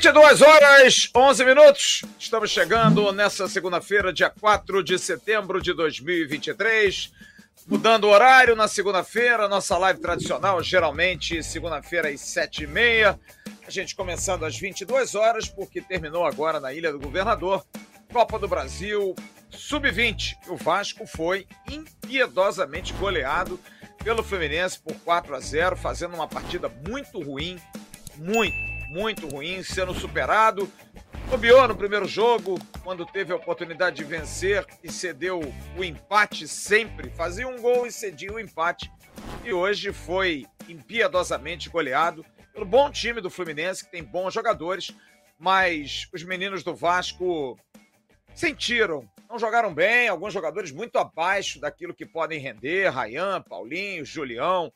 22 horas 11 minutos. Estamos chegando nessa segunda-feira, dia 4 de setembro de 2023. Mudando o horário na segunda-feira, nossa live tradicional, geralmente segunda-feira às 7h30. A gente começando às 22 horas, porque terminou agora na Ilha do Governador. Copa do Brasil Sub-20. O Vasco foi impiedosamente goleado pelo Fluminense por 4 a 0, fazendo uma partida muito ruim, muito, muito ruim, sendo superado. Bobeou no primeiro jogo, quando teve a oportunidade de vencer e cedeu o empate sempre. Fazia um gol e cedia o empate. E hoje foi impiedosamente goleado pelo bom time do Fluminense, que tem bons jogadores, mas os meninos do Vasco sentiram. Não jogaram bem, alguns jogadores muito abaixo daquilo que podem render. Rayan, Paulinho, Julião,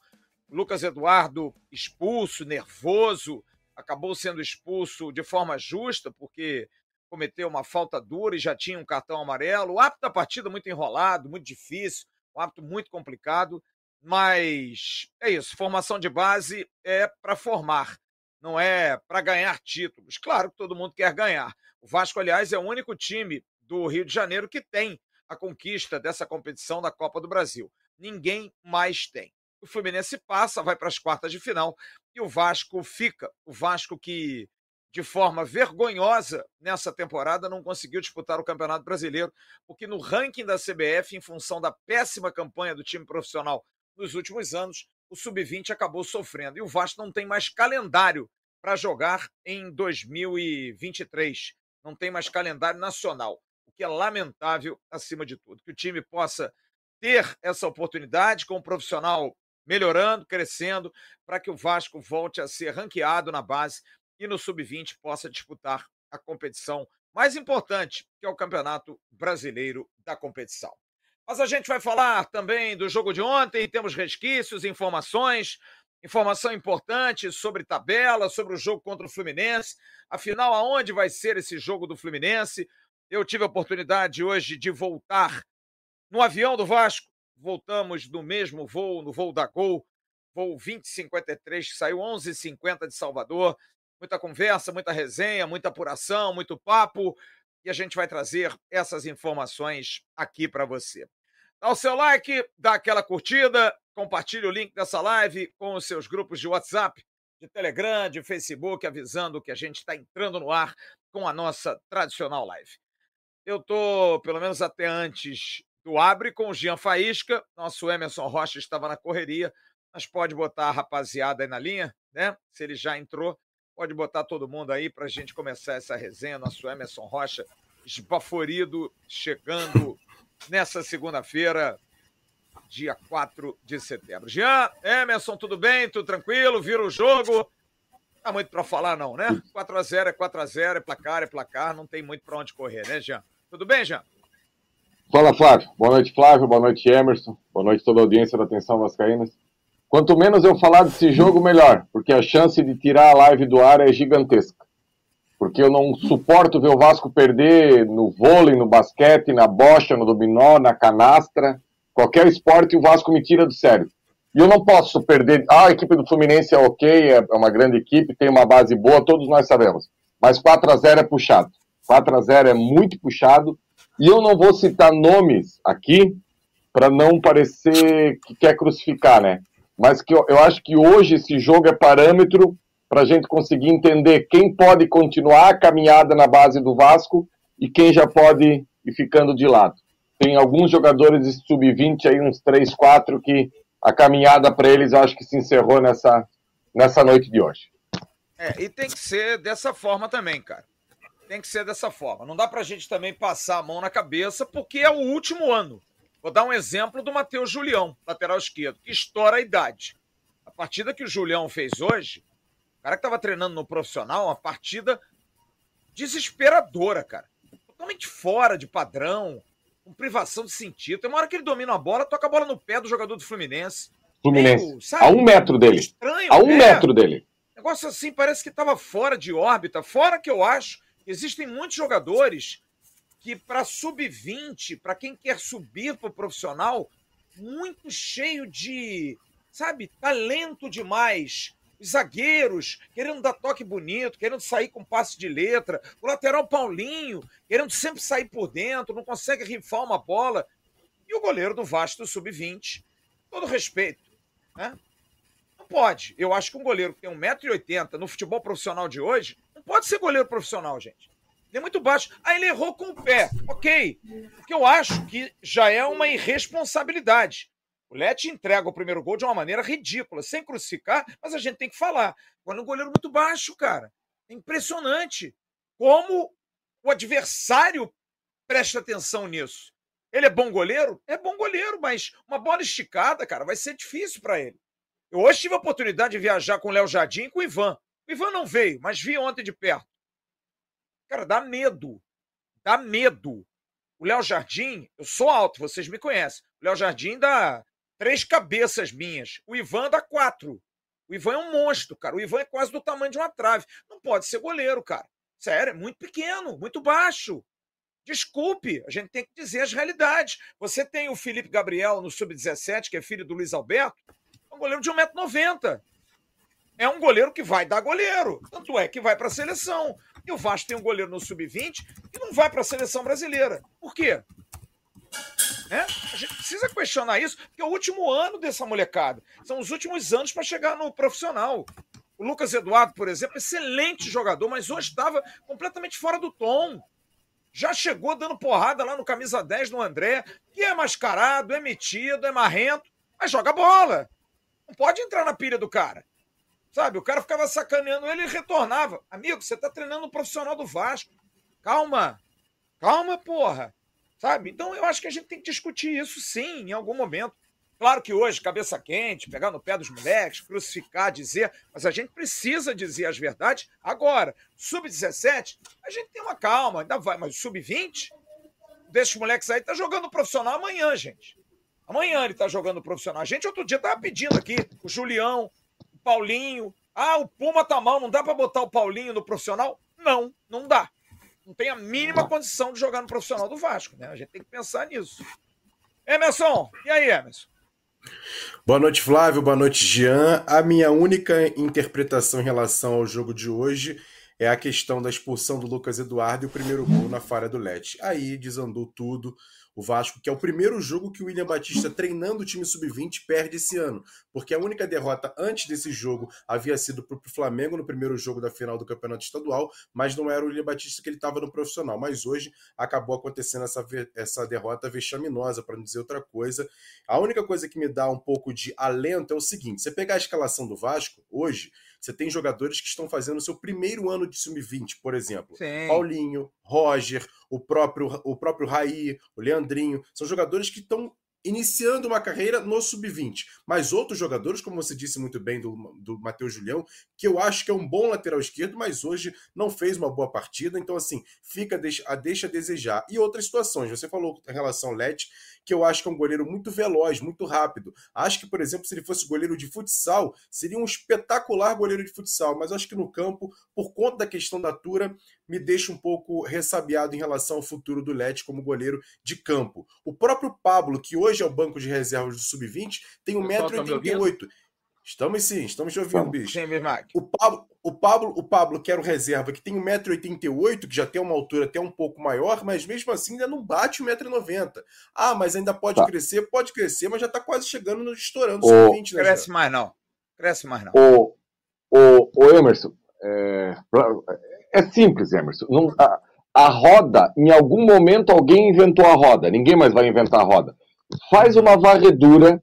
Lucas Eduardo expulso, nervoso acabou sendo expulso de forma justa, porque cometeu uma falta dura e já tinha um cartão amarelo. O hábito da partida muito enrolado, muito difícil, um hábito muito complicado, mas é isso. Formação de base é para formar, não é para ganhar títulos. Claro que todo mundo quer ganhar. O Vasco, aliás, é o único time do Rio de Janeiro que tem a conquista dessa competição da Copa do Brasil. Ninguém mais tem. O Fluminense passa, vai para as quartas de final e o Vasco fica. O Vasco que, de forma vergonhosa nessa temporada, não conseguiu disputar o Campeonato Brasileiro, porque no ranking da CBF, em função da péssima campanha do time profissional nos últimos anos, o Sub-20 acabou sofrendo. E o Vasco não tem mais calendário para jogar em 2023. Não tem mais calendário nacional, o que é lamentável acima de tudo. Que o time possa ter essa oportunidade com um profissional melhorando, crescendo, para que o Vasco volte a ser ranqueado na base e no sub-20 possa disputar a competição mais importante, que é o Campeonato Brasileiro da competição. Mas a gente vai falar também do jogo de ontem, temos resquícios, informações, informação importante sobre tabela, sobre o jogo contra o Fluminense, afinal, aonde vai ser esse jogo do Fluminense? Eu tive a oportunidade hoje de voltar no avião do Vasco voltamos no mesmo voo, no voo da Gol, voo 2053, que saiu 11h50 de Salvador. Muita conversa, muita resenha, muita apuração, muito papo, e a gente vai trazer essas informações aqui para você. Dá o seu like, dá aquela curtida, compartilhe o link dessa live com os seus grupos de WhatsApp, de Telegram, de Facebook, avisando que a gente está entrando no ar com a nossa tradicional live. Eu tô, pelo menos até antes do Abre com o Jean Faísca. Nosso Emerson Rocha estava na correria, mas pode botar a rapaziada aí na linha, né? Se ele já entrou, pode botar todo mundo aí para a gente começar essa resenha. Nosso Emerson Rocha esbaforido, chegando nessa segunda-feira, dia 4 de setembro. Jean, Emerson, tudo bem? Tudo tranquilo? Vira o jogo? Tá muito para falar, não, né? 4x0 é 4x0, é placar, é placar, não tem muito para onde correr, né, Jean? Tudo bem, Jean? Fala, Flávio. Boa noite, Flávio. Boa noite, Emerson. Boa noite toda a audiência da Atenção Vascaínas. Quanto menos eu falar desse jogo, melhor, porque a chance de tirar a live do ar é gigantesca. Porque eu não suporto ver o Vasco perder no vôlei, no basquete, na bocha, no dominó, na canastra. Qualquer esporte o Vasco me tira do sério. E eu não posso perder. Ah, a equipe do Fluminense é ok, é uma grande equipe, tem uma base boa, todos nós sabemos. Mas 4 a 0 é puxado. 4 a 0 é muito puxado e eu não vou citar nomes aqui para não parecer que quer crucificar, né? Mas que eu, eu acho que hoje esse jogo é parâmetro para a gente conseguir entender quem pode continuar a caminhada na base do Vasco e quem já pode ir ficando de lado. Tem alguns jogadores de sub-20 aí, uns 3, 4, que a caminhada para eles eu acho que se encerrou nessa, nessa noite de hoje. É, e tem que ser dessa forma também, cara tem que ser dessa forma. Não dá para a gente também passar a mão na cabeça, porque é o último ano. Vou dar um exemplo do Matheus Julião, lateral esquerdo, que estoura a idade. A partida que o Julião fez hoje, o cara que estava treinando no profissional, uma partida desesperadora, cara. Totalmente fora de padrão, com privação de sentido. Tem uma hora que ele domina a bola, toca a bola no pé do jogador do Fluminense. Fluminense. Meio, sabe, a um metro dele. Estranho, a um é. metro dele. Negócio assim, parece que estava fora de órbita. Fora que eu acho Existem muitos jogadores que, para sub-20, para quem quer subir para o profissional, muito cheio de, sabe, talento demais, Os zagueiros querendo dar toque bonito, querendo sair com passe de letra. O lateral Paulinho querendo sempre sair por dentro, não consegue rifar uma bola. E o goleiro do Vasco Sub-20, todo respeito, né? Não pode. Eu acho que um goleiro que tem 1,80m no futebol profissional de hoje, pode ser goleiro profissional, gente. Ele é muito baixo. Aí ele errou com o pé. Ok. Porque eu acho que já é uma irresponsabilidade. O Lete entrega o primeiro gol de uma maneira ridícula, sem crucificar, mas a gente tem que falar. Quando um goleiro muito baixo, cara. É impressionante como o adversário presta atenção nisso. Ele é bom goleiro? É bom goleiro, mas uma bola esticada, cara, vai ser difícil para ele. Eu hoje tive a oportunidade de viajar com o Léo Jardim e com o Ivan. O Ivan não veio, mas vi ontem de perto. Cara, dá medo. Dá medo. O Léo Jardim, eu sou alto, vocês me conhecem. O Léo Jardim dá três cabeças minhas. O Ivan dá quatro. O Ivan é um monstro, cara. O Ivan é quase do tamanho de uma trave. Não pode ser goleiro, cara. Sério, é muito pequeno, muito baixo. Desculpe, a gente tem que dizer as realidades. Você tem o Felipe Gabriel no Sub-17, que é filho do Luiz Alberto, é um goleiro de 1,90m. É um goleiro que vai dar goleiro. Tanto é que vai para a seleção. E o Vasco tem um goleiro no sub-20 e não vai para a seleção brasileira. Por quê? É? A gente precisa questionar isso, porque é o último ano dessa molecada. São os últimos anos para chegar no profissional. O Lucas Eduardo, por exemplo, excelente jogador, mas hoje estava completamente fora do tom. Já chegou dando porrada lá no camisa 10 no André, que é mascarado, é metido, é marrento, mas joga bola. Não pode entrar na pilha do cara. Sabe? O cara ficava sacaneando ele e retornava. Amigo, você tá treinando um profissional do Vasco. Calma. Calma, porra. Sabe? Então eu acho que a gente tem que discutir isso sim, em algum momento. Claro que hoje, cabeça quente, pegar no pé dos moleques, crucificar, dizer, mas a gente precisa dizer as verdades agora. Sub-17, a gente tem uma calma, ainda vai, mas sub-20, desses moleques aí, tá jogando profissional amanhã, gente. Amanhã ele tá jogando profissional. A gente outro dia tava pedindo aqui, o Julião, Paulinho. Ah, o Puma tá mal, não dá para botar o Paulinho no profissional? Não, não dá. Não tem a mínima condição de jogar no profissional do Vasco, né? A gente tem que pensar nisso. Emerson, e aí, Emerson? Boa noite, Flávio. Boa noite, Jean. A minha única interpretação em relação ao jogo de hoje é a questão da expulsão do Lucas Eduardo e o primeiro gol na falha do Lete. Aí desandou tudo o Vasco, que é o primeiro jogo que o William Batista, treinando o time sub-20, perde esse ano. Porque a única derrota antes desse jogo havia sido para o Flamengo no primeiro jogo da final do Campeonato Estadual, mas não era o William Batista que ele estava no profissional. Mas hoje acabou acontecendo essa, essa derrota vexaminosa, para não dizer outra coisa. A única coisa que me dá um pouco de alento é o seguinte: você pegar a escalação do Vasco hoje. Você tem jogadores que estão fazendo o seu primeiro ano de sub-20, por exemplo. Sim. Paulinho, Roger, o próprio, o próprio Raí, o Leandrinho. São jogadores que estão iniciando uma carreira no sub-20. Mas outros jogadores, como você disse muito bem do, do Matheus Julião, que eu acho que é um bom lateral esquerdo, mas hoje não fez uma boa partida. Então, assim, fica a deixa a desejar. E outras situações. Você falou em relação ao Lete, que eu acho que é um goleiro muito veloz, muito rápido. Acho que, por exemplo, se ele fosse goleiro de futsal, seria um espetacular goleiro de futsal, mas acho que no campo, por conta da questão da altura, me deixa um pouco ressabiado em relação ao futuro do Lete como goleiro de campo. O próprio Pablo, que hoje é o banco de reservas do Sub-20, tem 1,88m. Tá estamos sim, estamos te ouvindo, bicho. Sim, o Pablo, o Pablo, o Pablo, que era o reserva, que tem 1,88m, que já tem uma altura até um pouco maior, mas mesmo assim ainda não bate 1,90m. Ah, mas ainda pode tá. crescer, pode crescer, mas já está quase chegando, no, estourando o sub-20, né? Cresce já. mais não. Cresce mais não. O, o, o Emerson, é, é simples, Emerson. Não, a, a roda, em algum momento alguém inventou a roda. Ninguém mais vai inventar a roda. Faz uma varredura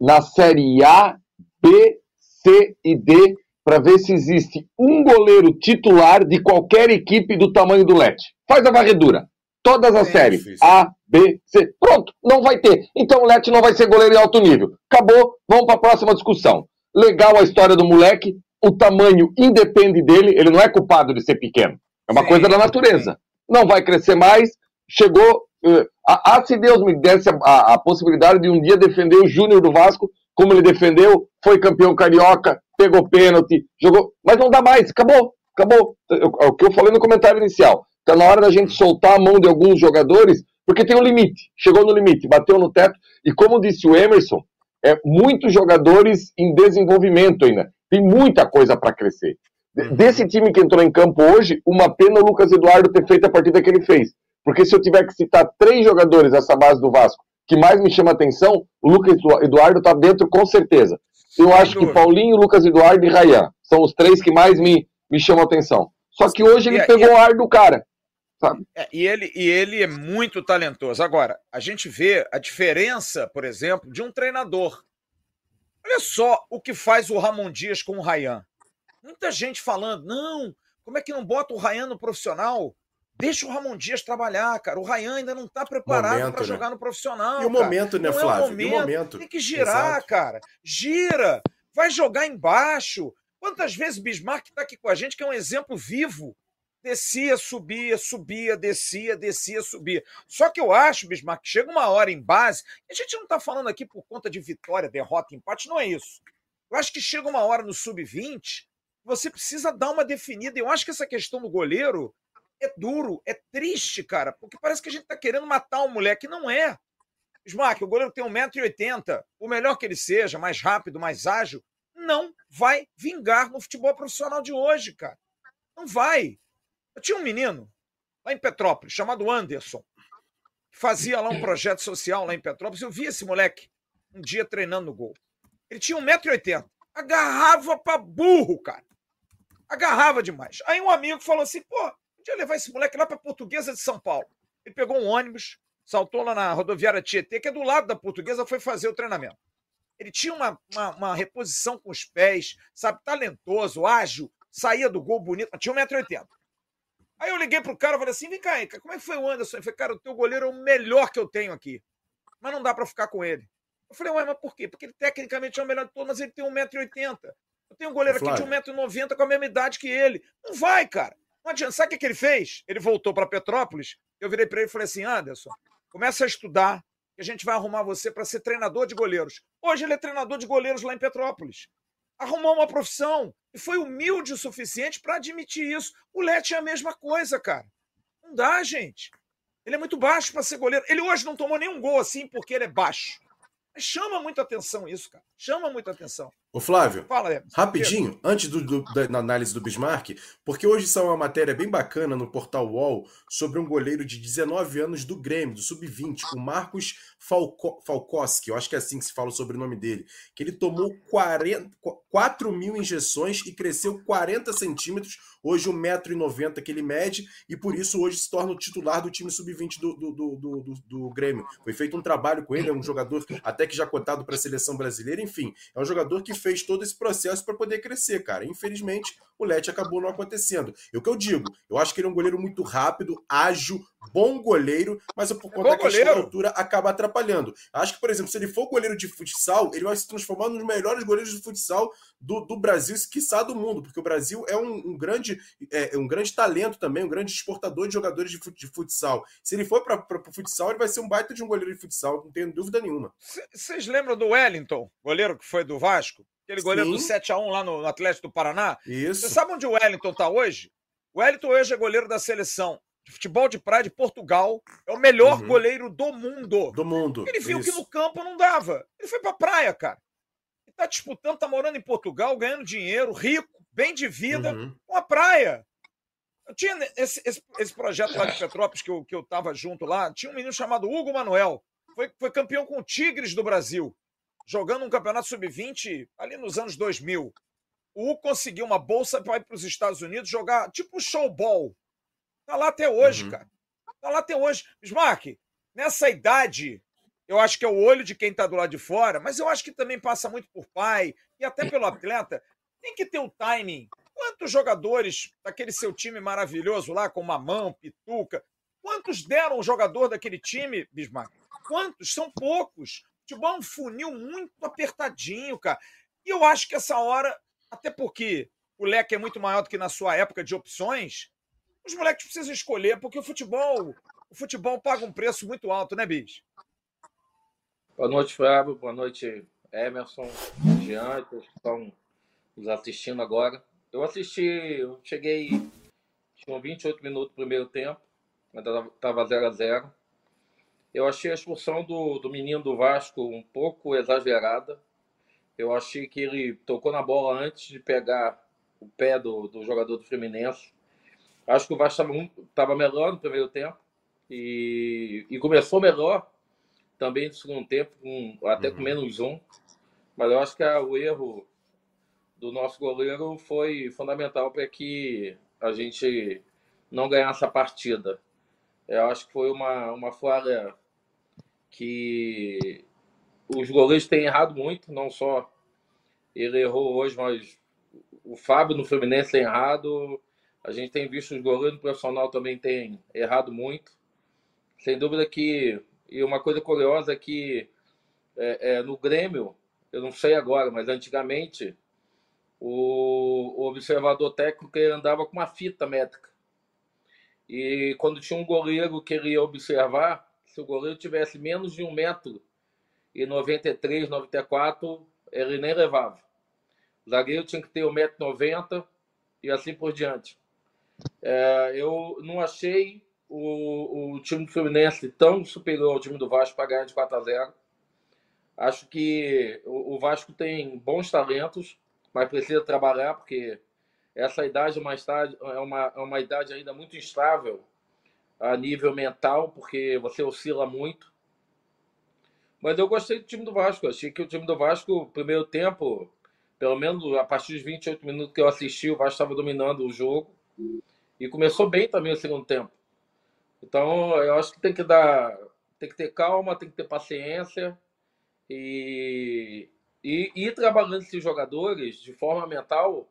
na série A, B, C e D para ver se existe um goleiro titular de qualquer equipe do tamanho do Lete. Faz a varredura. Todas as é séries. Difícil. A, B, C. Pronto, não vai ter. Então o Lete não vai ser goleiro em alto nível. Acabou, vamos para a próxima discussão. Legal a história do moleque, o tamanho independe dele, ele não é culpado de ser pequeno. É uma sim, coisa da natureza. Sim. Não vai crescer mais. Chegou. Uh, ah, se Deus me desse a, a, a, possibilidade de um dia defender o Júnior do Vasco, como ele defendeu, foi campeão carioca, pegou pênalti, jogou. Mas não dá mais, acabou, acabou. É o que eu falei no comentário inicial. Está na hora da gente soltar a mão de alguns jogadores, porque tem um limite. Chegou no limite, bateu no teto. E como disse o Emerson, é muitos jogadores em desenvolvimento ainda Tem muita coisa para crescer. Uhum. Desse time que entrou em campo hoje, uma pena o Lucas Eduardo ter feito a partida que ele fez. Porque se eu tiver que citar três jogadores dessa base do Vasco que mais me chama atenção, o Lucas Eduardo está dentro com certeza. Eu acho que Paulinho, Lucas Eduardo e Rayan são os três que mais me, me chamam atenção. Só que hoje ele pegou o ar do cara. É, e, ele, e ele é muito talentoso. Agora, a gente vê a diferença, por exemplo, de um treinador. Olha só o que faz o Ramon Dias com o Rayan. Muita gente falando, não, como é que não bota o Rayan no profissional? Deixa o Ramon Dias trabalhar, cara. O Rayan ainda não está preparado para né? jogar no profissional. E o momento, né, não Flávio? É o momento. momento. Tem que girar, Exato. cara. Gira. Vai jogar embaixo. Quantas vezes Bismarck está aqui com a gente, que é um exemplo vivo descia, subia, subia, descia, descia, subia. Só que eu acho, Bismarck, que chega uma hora em base, a gente não está falando aqui por conta de vitória, derrota, empate, não é isso. Eu acho que chega uma hora no sub-20, você precisa dar uma definida. Eu acho que essa questão do goleiro é duro, é triste, cara, porque parece que a gente está querendo matar um moleque. Não é. Bismarck, o goleiro tem 1,80m, o melhor que ele seja, mais rápido, mais ágil, não vai vingar no futebol profissional de hoje, cara. Não vai. Eu tinha um menino lá em Petrópolis, chamado Anderson, que fazia lá um projeto social lá em Petrópolis. Eu vi esse moleque um dia treinando no gol. Ele tinha 1,80m. Agarrava pra burro, cara. Agarrava demais. Aí um amigo falou assim: pô, podia levar esse moleque lá pra Portuguesa de São Paulo. Ele pegou um ônibus, saltou lá na rodoviária Tietê, que é do lado da Portuguesa, foi fazer o treinamento. Ele tinha uma, uma, uma reposição com os pés, sabe, talentoso, ágil, saía do gol bonito, tinha 1,80m. Aí eu liguei pro cara e falei assim: vem cá, Ica, como é que foi o Anderson? Ele falou, cara, o teu goleiro é o melhor que eu tenho aqui. Mas não dá para ficar com ele. Eu falei, ué, mas por quê? Porque ele tecnicamente é o melhor de todos, mas ele tem 1,80m. Eu tenho um goleiro aqui de 1,90m com a mesma idade que ele. Não vai, cara. Não adianta. Sabe o que, que ele fez? Ele voltou para Petrópolis. Eu virei para ele e falei assim: Anderson, começa a estudar, que a gente vai arrumar você para ser treinador de goleiros. Hoje ele é treinador de goleiros lá em Petrópolis arrumou uma profissão e foi humilde o suficiente para admitir isso. O Lete é a mesma coisa, cara. Não dá, gente. Ele é muito baixo para ser goleiro. Ele hoje não tomou nenhum gol assim porque ele é baixo. Mas chama muita atenção isso, cara. Chama muita atenção. Ô Flávio, Fala, rapidinho, antes do, do, da análise do Bismarck, porque hoje saiu uma matéria bem bacana no portal UOL sobre um goleiro de 19 anos do Grêmio, do Sub-20, o Marcos Falco, Falkowski, eu acho que é assim que se fala o sobrenome dele, que ele tomou 40, 4 mil injeções e cresceu 40 centímetros, hoje 1,90m que ele mede, e por isso hoje se torna o titular do time Sub-20 do, do, do, do, do Grêmio. Foi feito um trabalho com ele, é um jogador até que já cotado para a seleção brasileira, enfim, é um jogador que fez todo esse processo para poder crescer, cara. Infelizmente, o Lete acabou não acontecendo. E o que eu digo, eu acho que ele é um goleiro muito rápido, ágil, bom goleiro, mas por conta da questão da altura acaba atrapalhando. Acho que, por exemplo, se ele for goleiro de futsal, ele vai se transformar nos melhores goleiros de futsal do, do Brasil, quiçá do mundo, porque o Brasil é um, um grande, é, um grande talento também, um grande exportador de jogadores de, de futsal. Se ele for para o futsal, ele vai ser um baita de um goleiro de futsal, não tenho dúvida nenhuma. Vocês lembram do Wellington, goleiro que foi do Vasco? Aquele goleiro Sim. do 7x1 lá no, Atlético do Paraná? Isso. Você sabe onde o Wellington está hoje? O Wellington hoje é goleiro da seleção de futebol de praia de Portugal. É o melhor uhum. goleiro do mundo. Do mundo. Ele viu isso. que no campo não dava. Ele foi pra praia, cara. Ele tá disputando, tá morando em Portugal, ganhando dinheiro, rico, bem de vida, uhum. com a praia. Eu tinha esse, esse, esse, projeto lá de Petrópolis que eu, que eu tava junto lá, tinha um menino chamado Hugo Manuel. Foi, foi campeão com o Tigres do Brasil jogando um campeonato sub-20 ali nos anos 2000. O Hugo conseguiu uma bolsa para ir para os Estados Unidos jogar tipo showball. Tá lá até hoje, uhum. cara. Tá lá até hoje. Bismarck, nessa idade, eu acho que é o olho de quem tá do lado de fora, mas eu acho que também passa muito por pai e até pelo atleta. Tem que ter o timing. Quantos jogadores daquele seu time maravilhoso lá, com Mamão, Pituca, quantos deram o jogador daquele time, Bismarck? Quantos? São poucos futebol é um funil muito apertadinho, cara. E eu acho que essa hora, até porque o leque é muito maior do que na sua época de opções, os moleques precisam escolher, porque o futebol, o futebol paga um preço muito alto, né, Bis? Boa noite, Fábio. Boa noite, Emerson, Jean, que estão nos assistindo agora. Eu assisti, eu cheguei, tinha 28 minutos do primeiro tempo, ainda estava 0 a 0 eu achei a expulsão do, do menino do Vasco um pouco exagerada. Eu achei que ele tocou na bola antes de pegar o pé do, do jogador do Fluminense. Acho que o Vasco estava melhor no primeiro tempo e, e começou melhor também no segundo tempo, com, até uhum. com menos um. Mas eu acho que o erro do nosso goleiro foi fundamental para que a gente não ganhasse a partida. Eu acho que foi uma, uma falha que os goleiros têm errado muito, não só ele errou hoje, mas o Fábio no Fluminense tem errado, a gente tem visto os goleiros no profissional também tem errado muito. Sem dúvida que. E uma coisa curiosa é que é, é, no Grêmio, eu não sei agora, mas antigamente o, o observador técnico andava com uma fita métrica. E quando tinha um goleiro que ele ia observar, se o goleiro tivesse menos de um metro e 93, 94, ele nem levava. O zagueiro tinha que ter 1,90m e assim por diante. É, eu não achei o, o time do Fluminense tão superior ao time do Vasco para ganhar de 4 a 0. Acho que o, o Vasco tem bons talentos, mas precisa trabalhar porque essa idade é uma, é uma idade ainda muito instável a nível mental, porque você oscila muito. Mas eu gostei do time do Vasco. Achei que o time do Vasco, primeiro tempo, pelo menos a partir dos 28 minutos que eu assisti, o Vasco estava dominando o jogo. E começou bem também o segundo tempo. Então, eu acho que tem que dar, tem que ter calma, tem que ter paciência e, e ir trabalhando esses jogadores de forma mental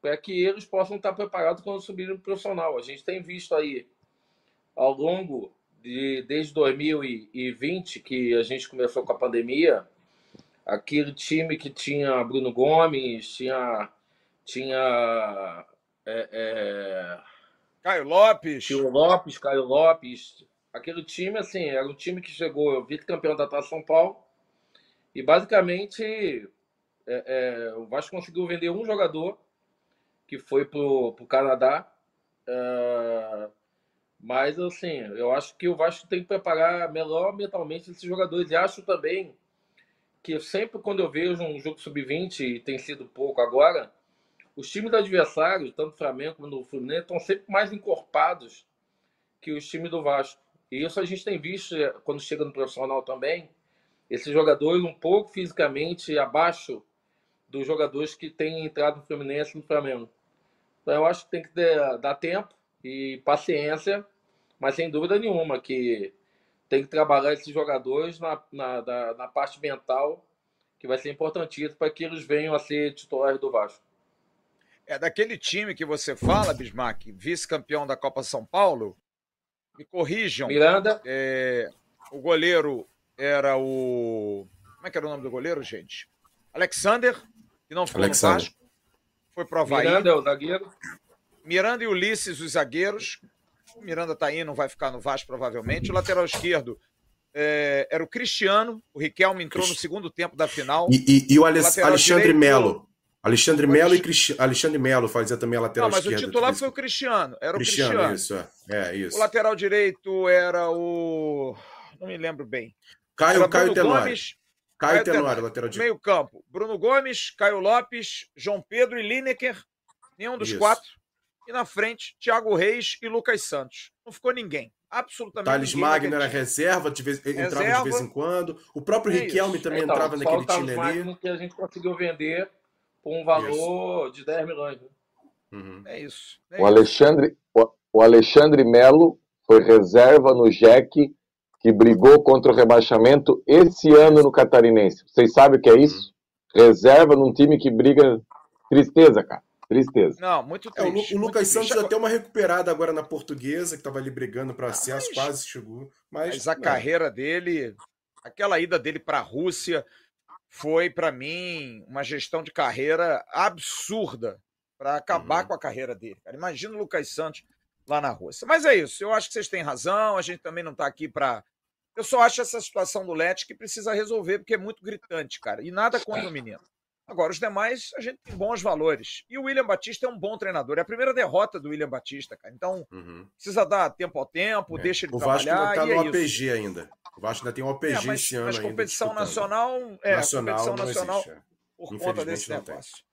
para que eles possam estar preparados quando subirem para o profissional. A gente tem visto aí ao longo de desde 2020 que a gente começou com a pandemia, aquele time que tinha Bruno Gomes, tinha tinha é, é, Caio Lopes. Caio Lopes, Caio Lopes. Aquele time, assim, era um time que chegou vice-campeão da Taça São Paulo. E basicamente é, é, o Vasco conseguiu vender um jogador que foi pro, pro Canadá. É, mas assim, eu acho que o Vasco tem que preparar melhor mentalmente esses jogadores. E acho também que sempre quando eu vejo um jogo sub-20, e tem sido pouco agora, os times adversários, tanto o Flamengo como o Fluminense, estão sempre mais encorpados que os times do Vasco. E isso a gente tem visto eh, quando chega no profissional também. Esses jogadores um pouco fisicamente abaixo dos jogadores que têm entrado no Fluminense e no Flamengo. Então eu acho que tem que dar tempo e paciência, mas sem dúvida nenhuma que tem que trabalhar esses jogadores na, na, na, na parte mental, que vai ser importantíssimo para que eles venham a ser titulares do Vasco. É daquele time que você fala, Bismarck, vice-campeão da Copa São Paulo. Me corrijam. Miranda. É, o goleiro era o. Como é que era o nome do goleiro, gente? Alexander, que não ficou Alexander. no Vasco. Foi pro Havaí. Miranda é o zagueiro. Miranda e Ulisses, os zagueiros. O Miranda tá aí, não vai ficar no Vasco, provavelmente. O lateral esquerdo é, era o Cristiano. O Riquelme entrou no segundo tempo da final. E, e, e o, o Alexandre Melo. Alexandre Melo e Cristi... Alexandre Melo fazia também a lateral esquerda. Não, mas esquerda, o titular foi o Cristiano. Era Cristiano, o Cristiano. Isso, é. é. isso. O lateral direito era o. Não me lembro bem. Caio, Caio Tenório. Gomes, Caio, Caio Tenório, Tenório, lateral direito. Meio campo. Bruno Gomes, Caio Lopes, João Pedro e Lineker. Nenhum dos isso. quatro. E na frente, Thiago Reis e Lucas Santos. Não ficou ninguém. Absolutamente Thales Magno era reserva, de vez, reserva. entrava de vez em quando. O próprio é Riquelme isso. também então, entrava naquele time ali. que a gente conseguiu vender por um valor isso. de 10 milhões. Né? Uhum. É isso. É o, Alexandre, o, o Alexandre Melo foi reserva no Jack que brigou contra o rebaixamento esse ano no Catarinense. Vocês sabem o que é isso? Uhum. Reserva num time que briga. Tristeza, cara. Tristeza. Não, muito triste. É, o, o Lucas Santos triste. até uma recuperada agora na portuguesa, que estava ali brigando para acesso, mas, quase chegou. Mas, mas a não. carreira dele, aquela ida dele para a Rússia, foi, para mim, uma gestão de carreira absurda para acabar uhum. com a carreira dele. Cara. Imagina o Lucas Santos lá na Rússia. Mas é isso, eu acho que vocês têm razão, a gente também não está aqui para. Eu só acho essa situação do Lete que precisa resolver, porque é muito gritante, cara. E nada contra o menino. Agora, os demais, a gente tem bons valores. E o William Batista é um bom treinador. É a primeira derrota do William Batista, cara. Então, uhum. precisa dar tempo ao tempo, é. deixa ele o trabalhar. O Vasco ainda tá no é APG isso. ainda. O Vasco ainda tem um APG é, mas, esse ano mas competição ainda, nacional, é, competição nacional, existe, é. por conta desse negócio. Tem.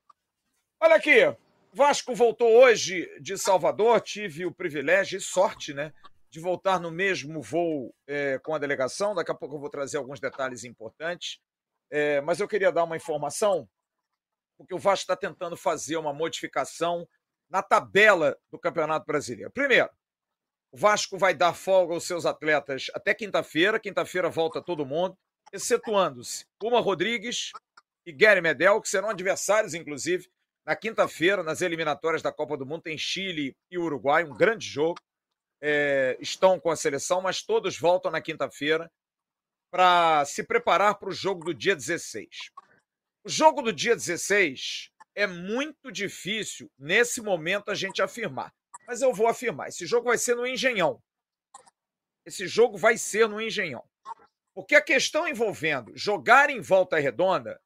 Olha aqui, Vasco voltou hoje de Salvador, tive o privilégio e sorte, né, de voltar no mesmo voo é, com a delegação. Daqui a pouco eu vou trazer alguns detalhes importantes. É, mas eu queria dar uma informação, porque o Vasco está tentando fazer uma modificação na tabela do Campeonato Brasileiro. Primeiro, o Vasco vai dar folga aos seus atletas até quinta-feira. Quinta-feira volta todo mundo, excetuando-se Uma Rodrigues e Gary Medel, que serão adversários, inclusive, na quinta-feira, nas eliminatórias da Copa do Mundo. Tem Chile e Uruguai, um grande jogo. É, estão com a seleção, mas todos voltam na quinta-feira para se preparar para o jogo do dia 16. O jogo do dia 16 é muito difícil, nesse momento, a gente afirmar. Mas eu vou afirmar: esse jogo vai ser no Engenhão. Esse jogo vai ser no Engenhão. Porque a questão envolvendo jogar em volta redonda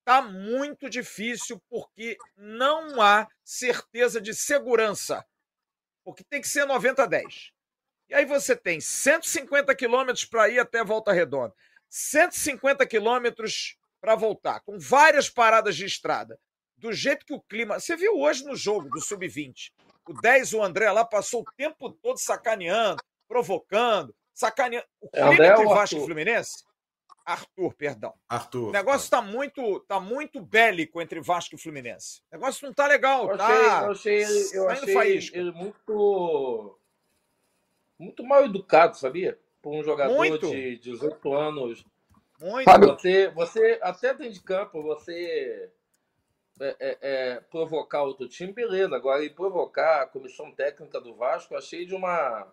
está muito difícil, porque não há certeza de segurança. Porque tem que ser 90-10. E aí você tem 150 quilômetros para ir até Volta Redonda, 150 quilômetros para voltar, com várias paradas de estrada. Do jeito que o clima. Você viu hoje no jogo do Sub-20. O 10, o André lá, passou o tempo todo sacaneando, provocando, sacaneando. O é, clima é, entre Vasco e Fluminense. Arthur, perdão. Arthur. O negócio está muito, tá muito bélico entre Vasco e Fluminense. O negócio não está legal, eu tá? eu achei, eu tá achei ele muito muito mal educado, sabia? Por um jogador muito. de 18 anos. Muito. Você, você, até dentro de campo, você é, é, é, provocar outro time, beleza. Agora, e provocar a comissão técnica do Vasco, achei de uma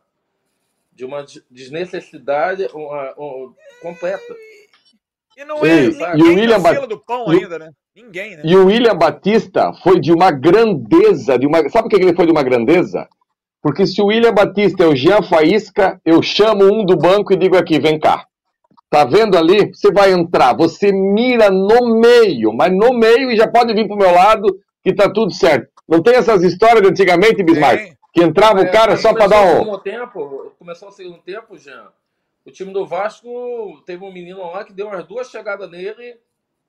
de uma desnecessidade uma, uma, completa. E não é e, e o William ba... do pão ainda, né? Ninguém, né? E o William Batista foi de uma grandeza, de uma. Sabe por que ele foi de uma grandeza? Porque se o William Batista é o Jean Faísca, eu chamo um do banco e digo aqui, vem cá. Tá vendo ali? Você vai entrar, você mira no meio, mas no meio e já pode vir pro meu lado que tá tudo certo. Não tem essas histórias de antigamente, Bismarck? Que entrava é, o cara só para dar um. Tempo, começou o segundo tempo, Jean. O time do Vasco teve um menino lá que deu umas duas chegadas nele.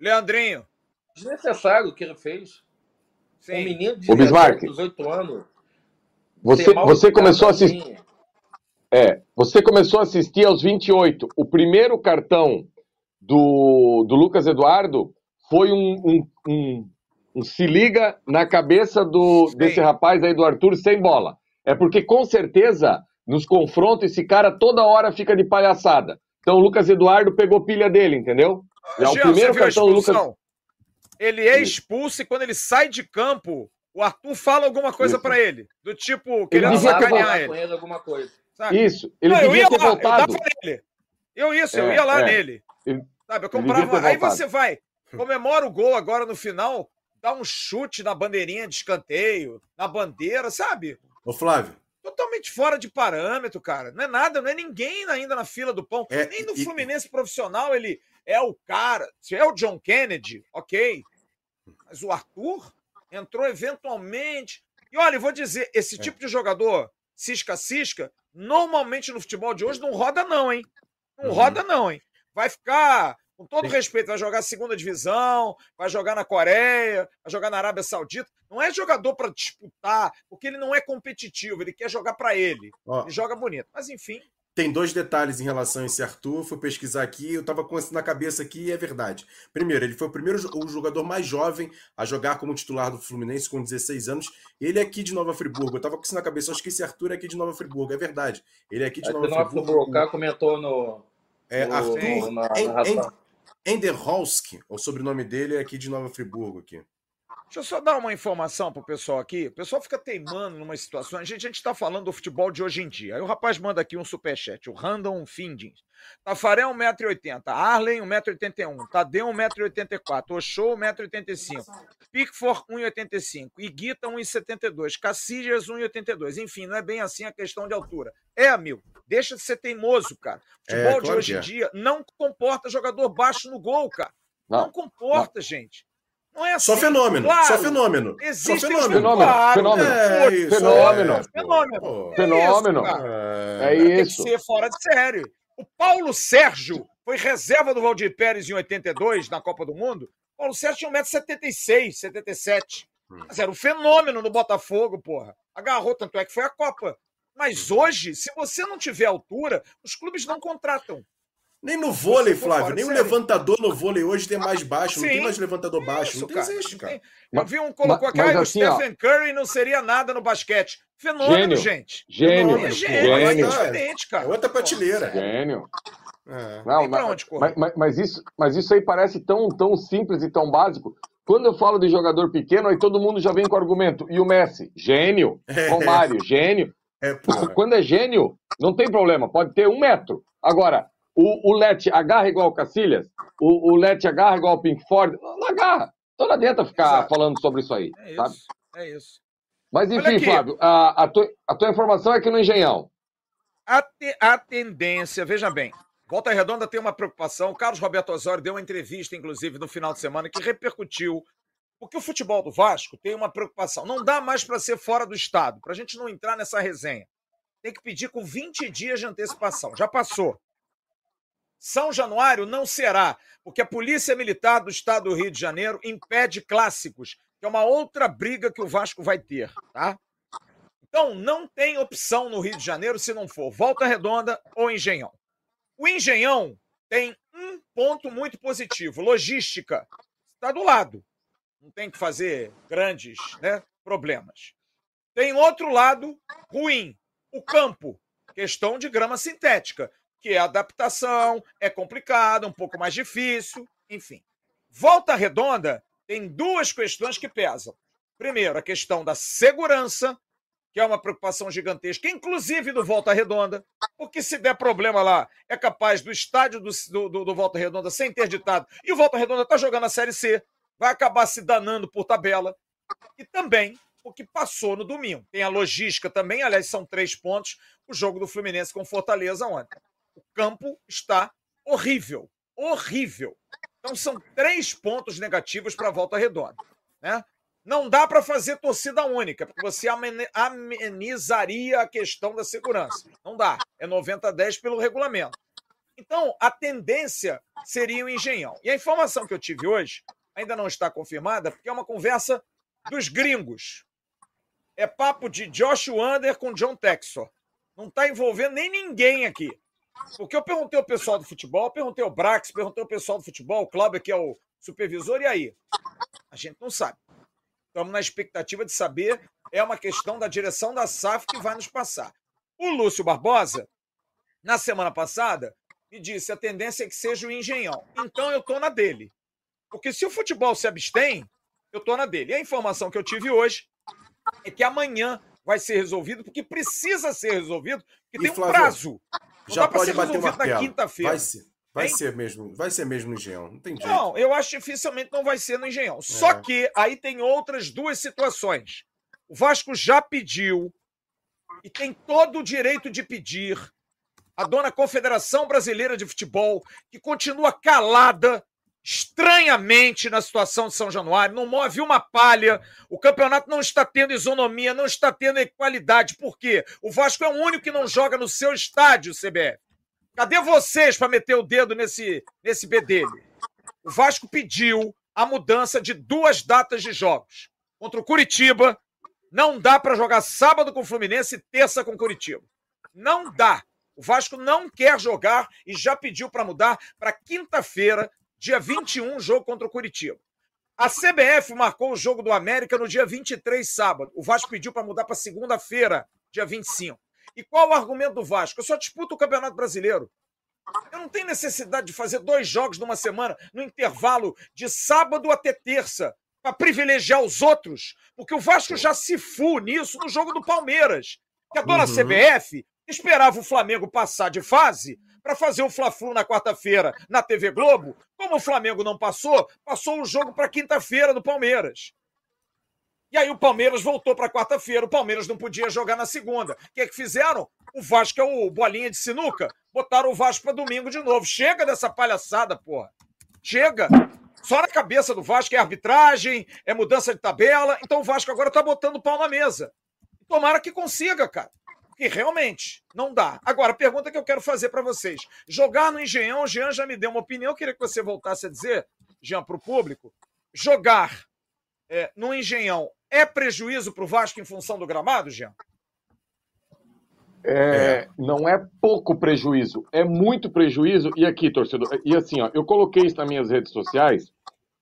Leandrinho. Desnecessário o que ele fez. Sim. Um menino de 18 anos. Você, você começou a assistir. É, você começou a assistir aos 28. O primeiro cartão do, do Lucas Eduardo foi um, um, um, um se liga na cabeça do, desse rapaz aí do Arthur sem bola. É porque com certeza nos confrontos esse cara toda hora fica de palhaçada. Então o Lucas Eduardo pegou pilha dele, entendeu? É o primeiro cartão do Lucas. Ele é expulso e quando ele sai de campo, o Arthur fala alguma coisa para ele, do tipo, querendo ele sacanear ele. ele alguma coisa. Sabe? Isso, ele não, devia ter lá, voltado. Eu, nele. eu isso, é, eu ia lá é. nele. Ele, sabe, eu comprava. Aí você vai, comemora o gol agora no final, dá um chute na bandeirinha de escanteio, na bandeira, sabe? Ô, Flávio. Totalmente fora de parâmetro, cara. Não é nada, não é ninguém ainda na fila do pão. É, Nem no e... Fluminense profissional ele é o cara. Se é o John Kennedy, ok. Mas o Arthur, entrou eventualmente. E olha, vou dizer, esse é. tipo de jogador, cisca-cisca, normalmente no futebol de hoje não roda, não, hein? Não uhum. roda, não, hein? Vai ficar, com todo Sim. respeito, vai jogar segunda divisão, vai jogar na Coreia, vai jogar na Arábia Saudita. Não é jogador para disputar, porque ele não é competitivo, ele quer jogar para ele. Ó, ele joga bonito. Mas enfim. Tem dois detalhes em relação a esse Arthur. Fui pesquisar aqui, eu estava com isso na cabeça aqui e é verdade. Primeiro, ele foi o primeiro o jogador mais jovem a jogar como titular do Fluminense com 16 anos. Ele é aqui de Nova Friburgo. Eu estava com isso na cabeça, acho que esse Arthur é aqui de Nova Friburgo. É verdade. Ele é aqui de é Nova, Nova Friburgo. O cara comentou no. É, no, Arthur Enderholski, o sobrenome dele é aqui de Nova Friburgo. Aqui. Deixa eu só dar uma informação pro pessoal aqui. O pessoal fica teimando numa situação. A gente, a gente tá falando do futebol de hoje em dia. Aí o rapaz manda aqui um superchat, o Random Findings. Tafarel, 1,80m. Arlen, 1,81m. Tadeu, 1,84m. Oxô, 1,85m. Pickford, 1,85m. Iguita, 1,72m. Cacilhas, 1,82m. Enfim, não é bem assim a questão de altura. É, amigo. Deixa de ser teimoso, cara. O futebol é, de hoje em é. dia não comporta jogador baixo no gol, cara. Não, não comporta, não. gente. Não é assim. Só fenômeno. Claro, só fenômeno. Existe só fenômeno. Fenômeno. Claro, fenômeno. É isso, fenômeno. É, fenômeno. fenômeno. É, isso. Tem que ser fora de série. O Paulo Sérgio foi reserva do Valdir Pérez em 82 na Copa do Mundo. Paulo Sérgio tinha 1,76m, 77 Mas era um fenômeno no Botafogo, porra. Agarrou, tanto é que foi a Copa. Mas hoje, se você não tiver altura, os clubes não contratam. Nem no vôlei, Flávio, nem o levantador no vôlei hoje tem mais baixo, Sim. não tem mais levantador baixo, Isso, não cara. existe, cara. Eu vi um colocou aqui, ah, assim, o Stephen ó, Curry não seria nada no basquete. Fenômeno, gênio, gente. Gênio, é gênio, gênio. É diferente, cara. É outra prateleira. Gênio. É. Não, mas, onde, mas, mas, mas, isso, mas isso aí parece tão, tão simples e tão básico. Quando eu falo de jogador pequeno, aí todo mundo já vem com o argumento. E o Messi? Gênio. É. Romário? Gênio. É, Quando é gênio, não tem problema, pode ter um metro. Agora, o, o Let agarra igual o Cacilhas, o, o Let agarra igual o Pink Ford, não agarra. Então não adianta ficar Exato. falando sobre isso aí, é sabe? Isso, é isso. Mas enfim, Flávio, a, a, tua, a tua informação é que no Engenhão. A, te, a tendência, veja bem, Volta Redonda tem uma preocupação. O Carlos Roberto Osório deu uma entrevista, inclusive, no final de semana, que repercutiu. Porque o futebol do Vasco tem uma preocupação. Não dá mais para ser fora do estado, para a gente não entrar nessa resenha. Tem que pedir com 20 dias de antecipação. Já passou. São Januário não será, porque a Polícia Militar do Estado do Rio de Janeiro impede clássicos, que é uma outra briga que o Vasco vai ter, tá? Então, não tem opção no Rio de Janeiro se não for Volta Redonda ou Engenhão. O Engenhão tem um ponto muito positivo: logística. Está do lado. Não tem que fazer grandes né, problemas. Tem outro lado ruim: o campo. Questão de grama sintética, que é adaptação, é complicado, um pouco mais difícil, enfim. Volta Redonda tem duas questões que pesam. Primeiro, a questão da segurança que é uma preocupação gigantesca, inclusive do Volta Redonda, porque se der problema lá, é capaz do estádio do, do, do Volta Redonda ser interditado e o Volta Redonda está jogando a Série C, vai acabar se danando por tabela. E também o que passou no domingo. Tem a logística também, aliás, são três pontos, o jogo do Fluminense com Fortaleza ontem. O campo está horrível, horrível. Então são três pontos negativos para a Volta Redonda. Né? Não dá para fazer torcida única, porque você amenizaria a questão da segurança. Não dá. É 90-10 pelo regulamento. Então, a tendência seria o engenhão. E a informação que eu tive hoje ainda não está confirmada, porque é uma conversa dos gringos. É papo de Josh Wander com John Texor. Não está envolvendo nem ninguém aqui. Porque eu perguntei ao pessoal do futebol, perguntei ao Brax, perguntei ao pessoal do futebol, o Cláudio, que é o supervisor, e aí? A gente não sabe. Estamos na expectativa de saber. É uma questão da direção da SAF que vai nos passar. O Lúcio Barbosa, na semana passada, me disse a tendência é que seja o engenhão. Então eu estou na dele. Porque se o futebol se abstém, eu estou na dele. E a informação que eu tive hoje é que amanhã vai ser resolvido, porque precisa ser resolvido, porque e tem um Flávio, prazo. Não já para ser resolvido na quinta-feira. Vai ser. Vai hein? ser mesmo, vai ser mesmo no Engenhão, não tem jeito. Não, eu acho que dificilmente não vai ser no Engenhão. É. Só que aí tem outras duas situações. O Vasco já pediu e tem todo o direito de pedir a dona Confederação Brasileira de Futebol, que continua calada estranhamente na situação de São Januário, não move uma palha, o campeonato não está tendo isonomia, não está tendo equalidade. Por quê? O Vasco é o único que não joga no seu estádio, CBF. Cadê vocês para meter o dedo nesse, nesse bedelho? O Vasco pediu a mudança de duas datas de jogos. Contra o Curitiba, não dá para jogar sábado com o Fluminense e terça com o Curitiba. Não dá. O Vasco não quer jogar e já pediu para mudar para quinta-feira, dia 21, jogo contra o Curitiba. A CBF marcou o jogo do América no dia 23, sábado. O Vasco pediu para mudar para segunda-feira, dia 25. E qual o argumento do Vasco? Eu só disputo o Campeonato Brasileiro. Eu não tenho necessidade de fazer dois jogos numa semana, no intervalo de sábado até terça, para privilegiar os outros, porque o Vasco já se fu nisso no jogo do Palmeiras. Que a dona uhum. CBF esperava o Flamengo passar de fase para fazer o Fla-Flu na quarta-feira na TV Globo. Como o Flamengo não passou, passou o jogo para quinta-feira do Palmeiras. E aí o Palmeiras voltou para quarta-feira. O Palmeiras não podia jogar na segunda. O que é que fizeram? O Vasco é o bolinha de sinuca. Botaram o Vasco para domingo de novo. Chega dessa palhaçada, porra. Chega. Só na cabeça do Vasco é arbitragem, é mudança de tabela. Então o Vasco agora tá botando o pau na mesa. Tomara que consiga, cara. Porque realmente não dá. Agora, a pergunta que eu quero fazer para vocês: jogar no Engenhão, o Jean já me deu uma opinião. Eu queria que você voltasse a dizer, Jean, para o público jogar é, no Engenhão é prejuízo para o Vasco em função do gramado, Jean? É, é, não é pouco prejuízo, é muito prejuízo. E aqui, torcedor, e assim, ó, eu coloquei isso nas minhas redes sociais.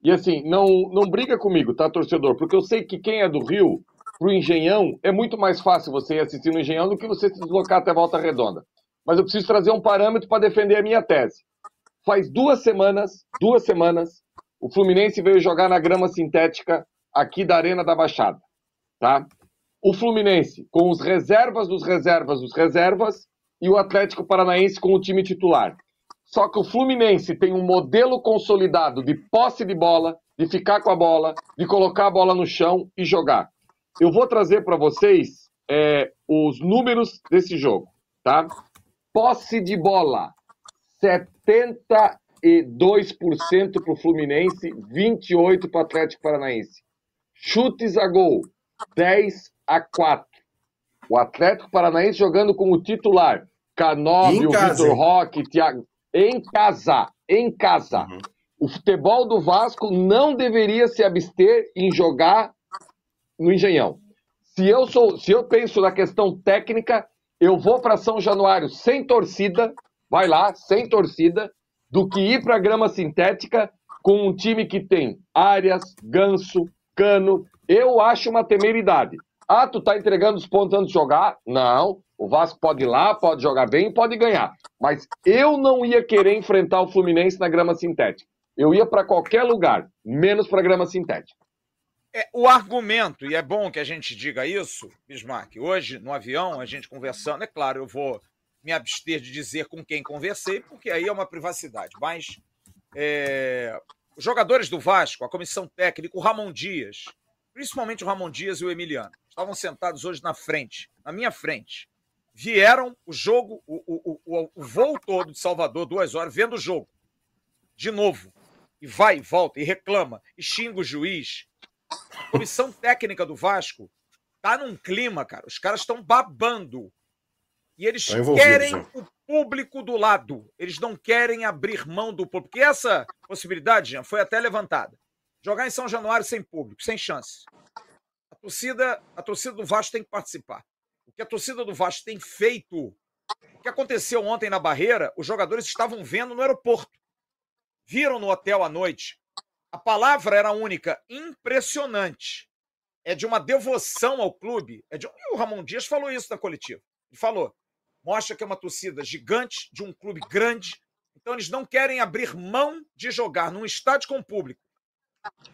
E assim, não, não briga comigo, tá, torcedor? Porque eu sei que quem é do Rio, pro Engenhão, é muito mais fácil você ir assistir no Engenhão do que você se deslocar até Volta Redonda. Mas eu preciso trazer um parâmetro para defender a minha tese. Faz duas semanas, duas semanas, o Fluminense veio jogar na grama sintética aqui da Arena da Baixada, tá? O Fluminense com os reservas dos reservas dos reservas e o Atlético Paranaense com o time titular. Só que o Fluminense tem um modelo consolidado de posse de bola, de ficar com a bola, de colocar a bola no chão e jogar. Eu vou trazer para vocês é, os números desse jogo, tá? Posse de bola, 72% para o Fluminense, 28% para o Atlético Paranaense. Chutes a gol, 10 a 4. O Atlético Paranaense jogando como titular. Canóbio, Vitor Roque, Thiago. Em casa, em casa. Uhum. O futebol do Vasco não deveria se abster em jogar no Engenhão. Se eu sou, se eu penso na questão técnica, eu vou para São Januário sem torcida, vai lá, sem torcida, do que ir para grama sintética com um time que tem áreas, ganso, cano. Eu acho uma temeridade. Ah, tu tá entregando os pontos antes de jogar? Não. O Vasco pode ir lá, pode jogar bem, pode ganhar. Mas eu não ia querer enfrentar o Fluminense na grama sintética. Eu ia para qualquer lugar, menos para grama sintética. É, o argumento, e é bom que a gente diga isso, Bismarck, hoje no avião, a gente conversando, é claro, eu vou me abster de dizer com quem conversei, porque aí é uma privacidade, mas é, os jogadores do Vasco, a comissão técnica, o Ramon Dias, principalmente o Ramon Dias e o Emiliano, estavam sentados hoje na frente, na minha frente. Vieram o jogo, o, o, o, o voo todo de Salvador, duas horas, vendo o jogo. De novo. E vai e volta, e reclama, e xinga o juiz. A comissão técnica do Vasco tá num clima, cara. Os caras estão babando. E eles tá querem o público do lado. Eles não querem abrir mão do público. Porque essa possibilidade, Jean, foi até levantada. Jogar em São Januário sem público, sem chance torcida, a torcida do Vasco tem que participar. O que a torcida do Vasco tem feito, o que aconteceu ontem na Barreira, os jogadores estavam vendo no aeroporto. Viram no hotel à noite. A palavra era única, impressionante. É de uma devoção ao clube. É de... E o Ramon Dias falou isso na coletiva. Ele falou: mostra que é uma torcida gigante, de um clube grande. Então eles não querem abrir mão de jogar num estádio com público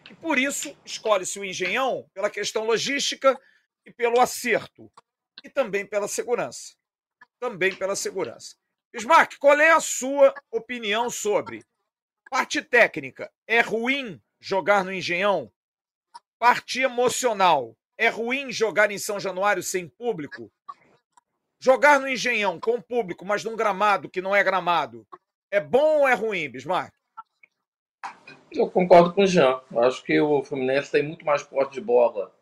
e por isso escolhe-se o engenhão pela questão logística e pelo acerto. E também pela segurança. Também pela segurança. Bismarck, qual é a sua opinião sobre parte técnica? É ruim jogar no engenhão? Parte emocional. É ruim jogar em São Januário sem público? Jogar no engenhão com público, mas num gramado que não é gramado, é bom ou é ruim, Bismarck? Eu concordo com o Jean. Acho que o Fluminense tem muito mais porte de bola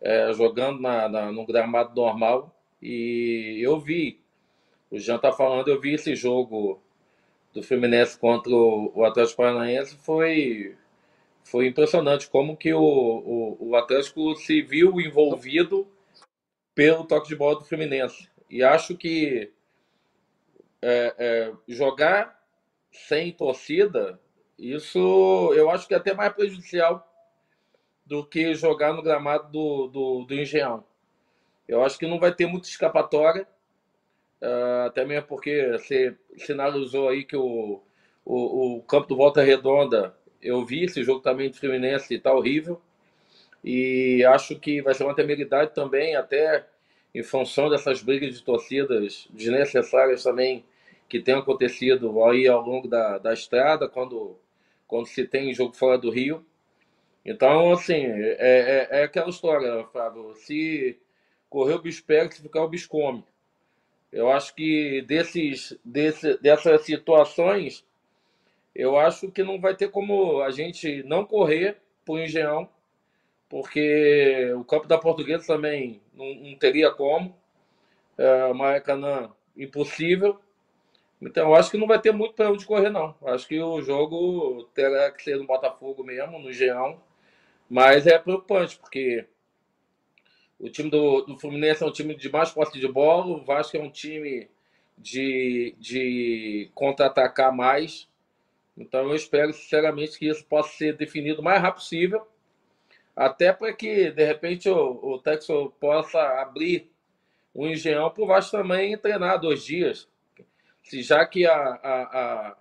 é, jogando na, na, no gramado normal. E eu vi, o Jean tá falando, eu vi esse jogo do Fluminense contra o, o Atlético Paranaense, foi, foi impressionante como que o, o, o Atlético se viu envolvido pelo toque de bola do Fluminense. E acho que é, é, jogar sem torcida isso eu acho que é até mais prejudicial do que jogar no gramado do, do, do Engenhão. Eu acho que não vai ter muita escapatória, uh, até mesmo porque você sinalizou aí que o, o, o, campo do Volta Redonda, eu vi esse jogo também de Fluminense, está horrível. E acho que vai ser uma temeridade também, até em função dessas brigas de torcidas desnecessárias também que tem acontecido aí ao longo da, da estrada, quando quando se tem jogo fora do Rio. Então, assim, é, é, é aquela história, Fábio. Se correr o bicho se ficar o bicho come. Eu acho que desses, desse, dessas situações, eu acho que não vai ter como a gente não correr por Engenhão, porque o campo da Portuguesa também não, não teria como. É, Maracanã, impossível. Então, eu acho que não vai ter muito para onde correr, não. Acho que o jogo terá que ser no Botafogo mesmo, no Geão. Mas é preocupante, porque o time do, do Fluminense é um time de mais posse de bola, o Vasco é um time de, de contra-atacar mais. Então eu espero sinceramente que isso possa ser definido o mais rápido possível, até para que de repente o, o Texas possa abrir um engenhão para o Vasco também treinar dois dias. Se já que a, a,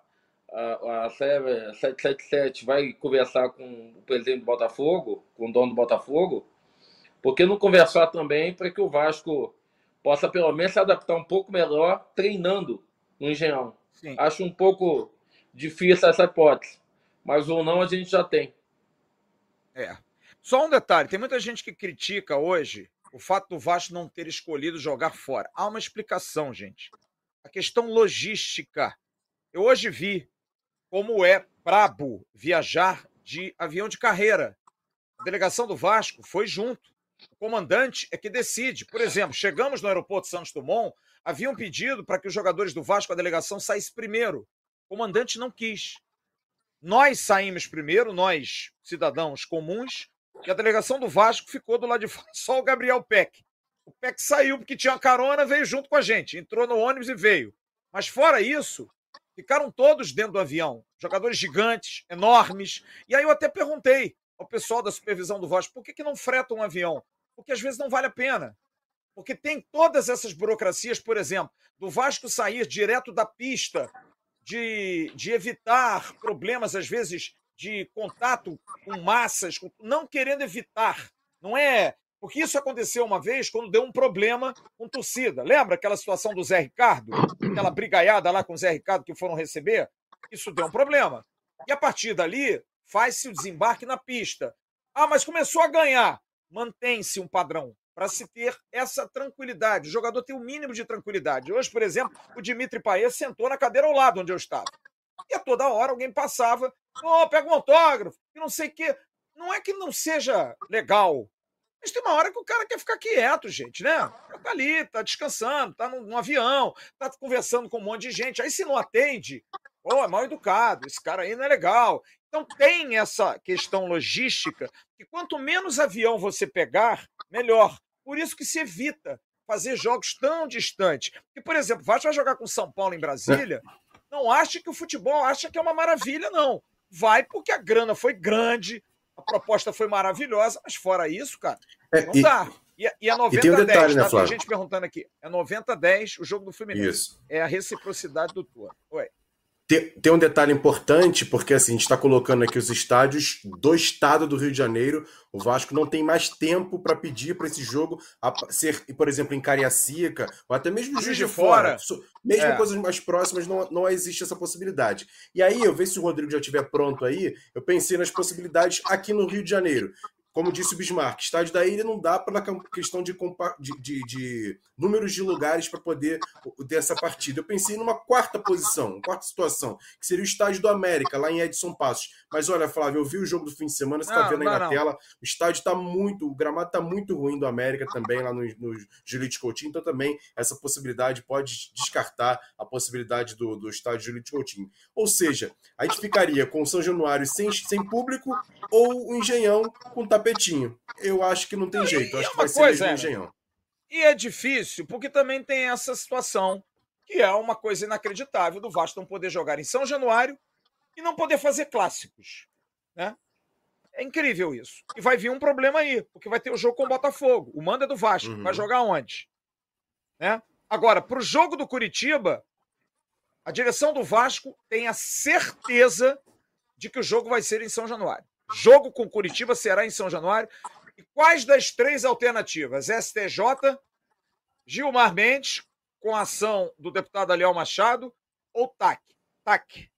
a, a, 777 vai conversar com o presidente do Botafogo, com o dono do Botafogo, por que não conversar também para que o Vasco possa pelo menos se adaptar um pouco melhor treinando no Engenhão? Sim. Acho um pouco difícil essa hipótese, mas ou não a gente já tem. É. Só um detalhe: tem muita gente que critica hoje o fato do Vasco não ter escolhido jogar fora. Há uma explicação, gente. A questão logística. Eu hoje vi como é brabo viajar de avião de carreira. A delegação do Vasco foi junto. O comandante é que decide. Por exemplo, chegamos no aeroporto Santos Dumont, havia um pedido para que os jogadores do Vasco, a delegação, saísse primeiro. O comandante não quis. Nós saímos primeiro, nós, cidadãos comuns, e a delegação do Vasco ficou do lado de fora, só o Gabriel Peck. O Peck saiu porque tinha carona, veio junto com a gente, entrou no ônibus e veio. Mas fora isso, ficaram todos dentro do avião, jogadores gigantes, enormes. E aí eu até perguntei ao pessoal da supervisão do Vasco por que, que não freta um avião? Porque às vezes não vale a pena. Porque tem todas essas burocracias, por exemplo, do Vasco sair direto da pista, de, de evitar problemas, às vezes, de contato com massas, não querendo evitar. Não é. Porque isso aconteceu uma vez quando deu um problema com torcida. Lembra aquela situação do Zé Ricardo? Aquela brigaiada lá com o Zé Ricardo que foram receber? Isso deu um problema. E a partir dali, faz-se o desembarque na pista. Ah, mas começou a ganhar. Mantém-se um padrão para se ter essa tranquilidade. O jogador tem o mínimo de tranquilidade. Hoje, por exemplo, o Dimitri Paes sentou na cadeira ao lado onde eu estava. E a toda hora alguém passava oh, pega um autógrafo, e não sei o quê. Não é que não seja legal, mas tem uma hora que o cara quer ficar quieto, gente, né? Tá ali, tá descansando, tá num, num avião, tá conversando com um monte de gente. Aí se não atende, oh, é mal educado, esse cara aí não é legal. Então tem essa questão logística que quanto menos avião você pegar, melhor. Por isso que se evita fazer jogos tão distantes. Porque, por exemplo, vai jogar com São Paulo em Brasília, não acha que o futebol acha que é uma maravilha, não vai porque a grana foi grande, a proposta foi maravilhosa, mas fora isso, cara, é, não dá. E, e é 90 e um 10, né, tá? Tem gente perguntando aqui. É 90 10 o jogo do Fluminense. Isso. É a reciprocidade do tour. Oi. Tem, tem, um detalhe importante, porque assim, a gente está colocando aqui os estádios do estado do Rio de Janeiro. O Vasco não tem mais tempo para pedir para esse jogo ser, por exemplo, em Cariacica, ou até mesmo Juiz de Fora. fora. Mesmo é. coisas mais próximas, não, não existe essa possibilidade. E aí, eu vejo se o Rodrigo já estiver pronto aí, eu pensei nas possibilidades aqui no Rio de Janeiro como disse o Bismarck, estádio da ilha não dá para questão de, de, de, de, números de lugares para poder ter essa partida. Eu pensei numa quarta posição, quarta situação, que seria o estádio do América, lá em Edson Passos. Mas olha, Flávio, eu vi o jogo do fim de semana, você está vendo aí não, na não. tela, o estádio está muito, o gramado está muito ruim do América também, lá no, no Julite Coutinho, então também essa possibilidade pode descartar a possibilidade do, do estádio Julite Coutinho. Ou seja, a gente ficaria com o São Januário sem, sem público ou o Engenhão com tapete tapetinho. Eu acho que não tem jeito. Eu acho que vai ser mesmo é, engenhão. E é difícil, porque também tem essa situação, que é uma coisa inacreditável do Vasco não poder jogar em São Januário e não poder fazer clássicos. Né? É incrível isso. E vai vir um problema aí, porque vai ter o jogo com o Botafogo. O manda é do Vasco. Uhum. Vai jogar onde? Né? Agora, para o jogo do Curitiba, a direção do Vasco tem a certeza de que o jogo vai ser em São Januário. Jogo com Curitiba será em São Januário. E quais das três alternativas? STJ, Gilmar Mendes, com a ação do deputado Aliel Machado, ou TAC? TAC.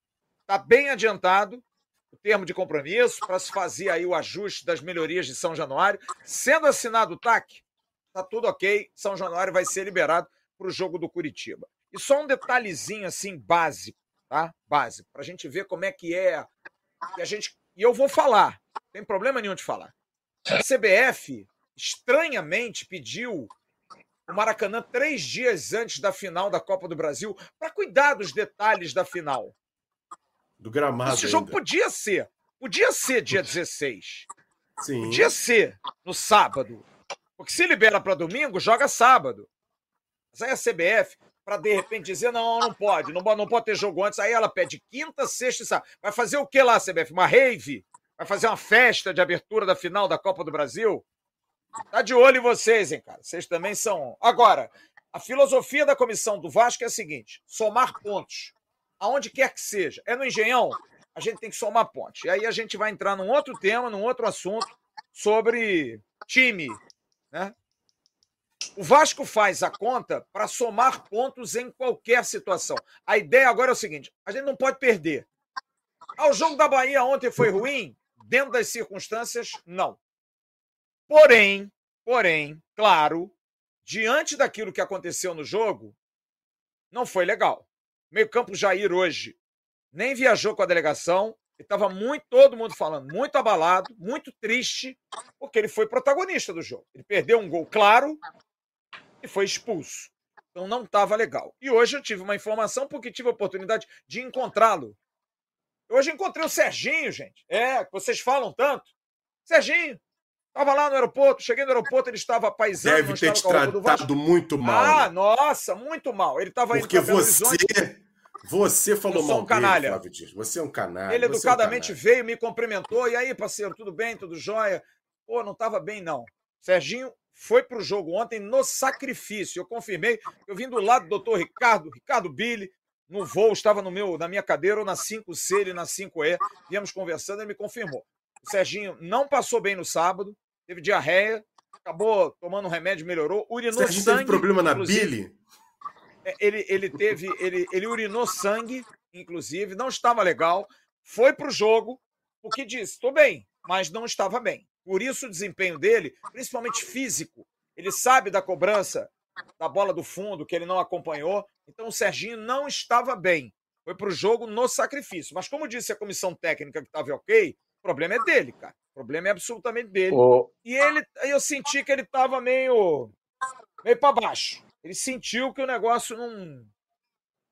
Está bem adiantado o termo de compromisso para se fazer aí o ajuste das melhorias de São Januário. Sendo assinado o TAC, está tudo ok. São Januário vai ser liberado para o jogo do Curitiba. E só um detalhezinho assim básico, tá? Básico, para a gente ver como é que é. Que a gente e eu vou falar, não tem problema nenhum de falar. A CBF, estranhamente, pediu o Maracanã três dias antes da final da Copa do Brasil para cuidar dos detalhes da final. Do gramado. Esse jogo podia ser. Podia ser dia 16. Sim. Podia ser no sábado. Porque se libera para domingo, joga sábado. Mas aí a CBF, para de repente dizer, não, não pode, não, não pode ter jogo antes, aí ela pede quinta, sexta e sábado. Vai fazer o que lá, CBF? Uma rave? Vai fazer uma festa de abertura da final da Copa do Brasil? Tá de olho em vocês, hein, cara? Vocês também são. Agora, a filosofia da comissão do Vasco é a seguinte: somar pontos. Aonde quer que seja. É no Engenhão? A gente tem que somar pontos. E aí a gente vai entrar num outro tema, num outro assunto sobre time, né? O Vasco faz a conta para somar pontos em qualquer situação. A ideia agora é o seguinte: a gente não pode perder. Ah, o jogo da Bahia ontem foi ruim? Dentro das circunstâncias, não. Porém, porém, claro, diante daquilo que aconteceu no jogo, não foi legal. Meio-campo Jair hoje nem viajou com a delegação, estava muito todo mundo falando, muito abalado, muito triste, porque ele foi protagonista do jogo. Ele perdeu um gol claro e foi expulso. Então não estava legal. E hoje eu tive uma informação porque tive a oportunidade de encontrá-lo. Hoje encontrei o Serginho, gente. É, vocês falam tanto. Serginho, Estava lá no aeroporto, cheguei no aeroporto, ele estava paisando. Deve ter te tratado muito mal. Ah, né? nossa, muito mal. Ele estava Porque você, você falou mal um canalha. Dele, Flávio Você é um canalha. Ele educadamente é um canalha. veio, me cumprimentou. E aí, parceiro, tudo bem? Tudo jóia? Pô, não estava bem, não. Serginho foi para o jogo ontem no sacrifício. Eu confirmei. Eu vim do lado do doutor Ricardo, Ricardo Billy, no voo, estava no meu, na minha cadeira, ou na 5C, ele na 5E. Viemos conversando, ele me confirmou. O Serginho não passou bem no sábado, teve diarreia, acabou tomando um remédio, melhorou, urinou Serginho sangue. teve problema na bile? É, ele, ele teve, ele, ele urinou sangue, inclusive, não estava legal, foi para o jogo, porque disse, estou bem, mas não estava bem. Por isso o desempenho dele, principalmente físico, ele sabe da cobrança da bola do fundo, que ele não acompanhou, então o Serginho não estava bem. Foi para o jogo no sacrifício. Mas como disse a comissão técnica que estava ok, o problema é dele, cara. O problema é absolutamente dele. Oh. E ele, eu senti que ele estava meio, meio para baixo. Ele sentiu que o negócio não,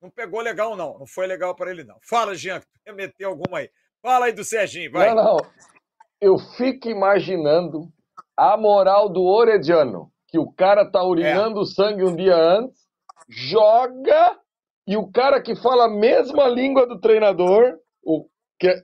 não pegou legal, não. Não foi legal para ele, não. Fala, Jean, quer meter alguma aí. Fala aí do Serginho, vai. Não, não. Eu fico imaginando a moral do Orediano, que o cara tá urinando é. sangue um dia antes, joga e o cara que fala a mesma língua do treinador, o que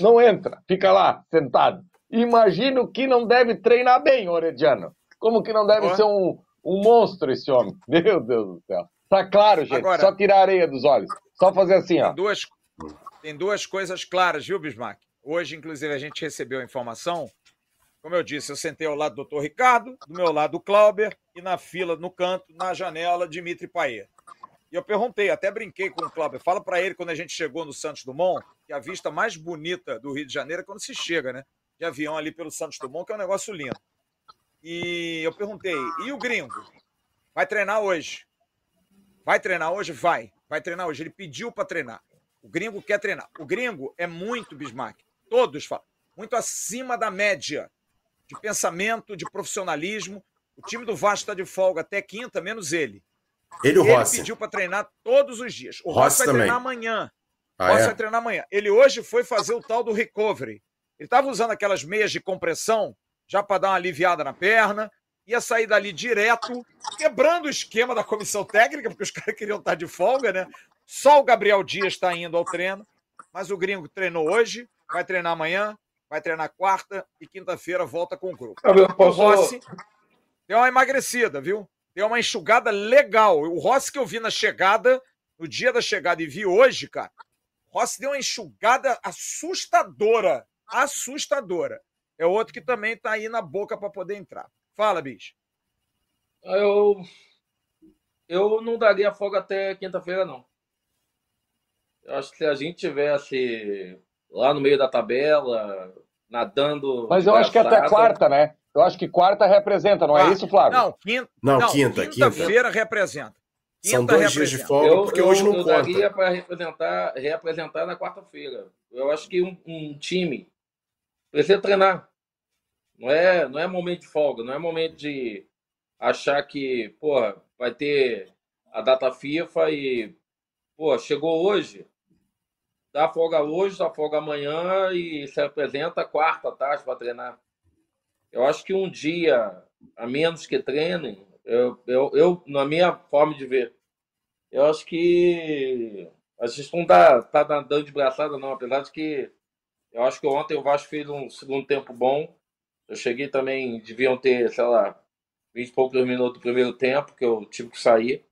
não entra, fica lá, sentado. Imagino que não deve treinar bem, Orediano. Como que não deve ser um, um monstro esse homem? Meu Deus do céu. Tá claro, gente. Agora, só tirar a areia dos olhos. Só fazer assim, ó. Tem duas, tem duas coisas claras, viu, Bismarck? Hoje, inclusive, a gente recebeu a informação. Como eu disse, eu sentei ao lado do doutor Ricardo, do meu lado o Clauber, e na fila, no canto, na janela, Dimitri Paet. E eu perguntei, até brinquei com o Cláudio, fala para ele quando a gente chegou no Santos Dumont, que a vista mais bonita do Rio de Janeiro é quando se chega, né? De avião ali pelo Santos Dumont, que é um negócio lindo. E eu perguntei, e o gringo? Vai treinar hoje? Vai treinar hoje? Vai. Vai treinar hoje. Ele pediu para treinar. O gringo quer treinar. O gringo é muito Bismarck. Todos falam. Muito acima da média de pensamento, de profissionalismo. O time do Vasco está de folga até quinta, menos ele. Ele o Rossi. Ele pediu para treinar todos os dias. O Rossi, Rossi vai também. treinar amanhã. Ah, Rossi é? vai treinar amanhã. Ele hoje foi fazer o tal do recovery. Ele estava usando aquelas meias de compressão já para dar uma aliviada na perna. Ia sair dali direto, quebrando o esquema da comissão técnica, porque os caras queriam estar de folga, né? Só o Gabriel Dias está indo ao treino. Mas o gringo treinou hoje, vai treinar amanhã, vai treinar quarta e quinta-feira volta com o grupo. O Rossi deu uma emagrecida, viu? deu uma enxugada legal. O Rossi que eu vi na chegada, no dia da chegada e vi hoje, cara, o Rossi deu uma enxugada assustadora. Assustadora. É outro que também tá aí na boca para poder entrar. Fala, bicho. Eu, eu não daria folga até quinta-feira, não. Eu acho que se a gente tivesse lá no meio da tabela, nadando. Mas eu acho que até quarta, né? Eu acho que quarta representa, não é ah, é isso, Flávio? Não, quinta. Não, não quinta. Quinta-feira quinta. representa. Quinta São dois representa. dias de folga, eu, porque eu, hoje não eu conta. Eu daria para representar, representar na quarta-feira. Eu acho que um, um, time precisa treinar. Não é, não é momento de folga, não é momento de achar que, porra, vai ter a data FIFA e, pô, chegou hoje, dá folga hoje, dá folga amanhã e se apresenta quarta tarde para treinar. Eu acho que um dia, a menos que treinem, eu, eu, eu, na minha forma de ver, eu acho que a gente não tá, tá dando de braçada, não, apesar de que eu acho que ontem o Vasco fez um segundo tempo bom. Eu cheguei também, deviam ter, sei lá, 20 e poucos minutos do primeiro tempo, que eu tive que sair.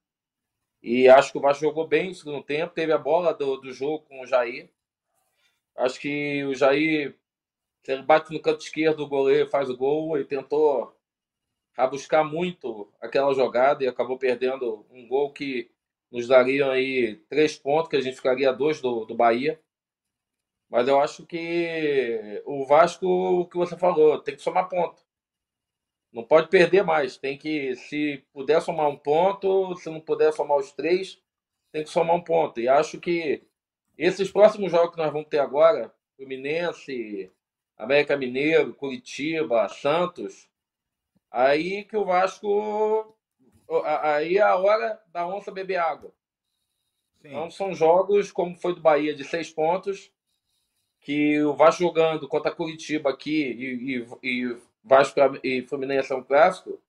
E acho que o Vasco jogou bem no segundo tempo, teve a bola do, do jogo com o Jair. Acho que o Jair, ele bate no canto esquerdo, o goleiro faz o gol e tentou buscar muito aquela jogada e acabou perdendo um gol que nos daria aí três pontos, que a gente ficaria dois do, do Bahia. Mas eu acho que o Vasco, o que você falou, tem que somar ponto. Não pode perder mais. Tem que, se puder somar um ponto, se não puder somar os três, tem que somar um ponto. E acho que esses próximos jogos que nós vamos ter agora, Fluminense, América Mineiro, Curitiba, Santos, aí que o Vasco. Aí é a hora da onça beber água. Sim. Então são jogos, como foi do Bahia, de seis pontos, que o Vasco jogando contra Curitiba aqui e, e, e Vasco e Fluminense é um clássico,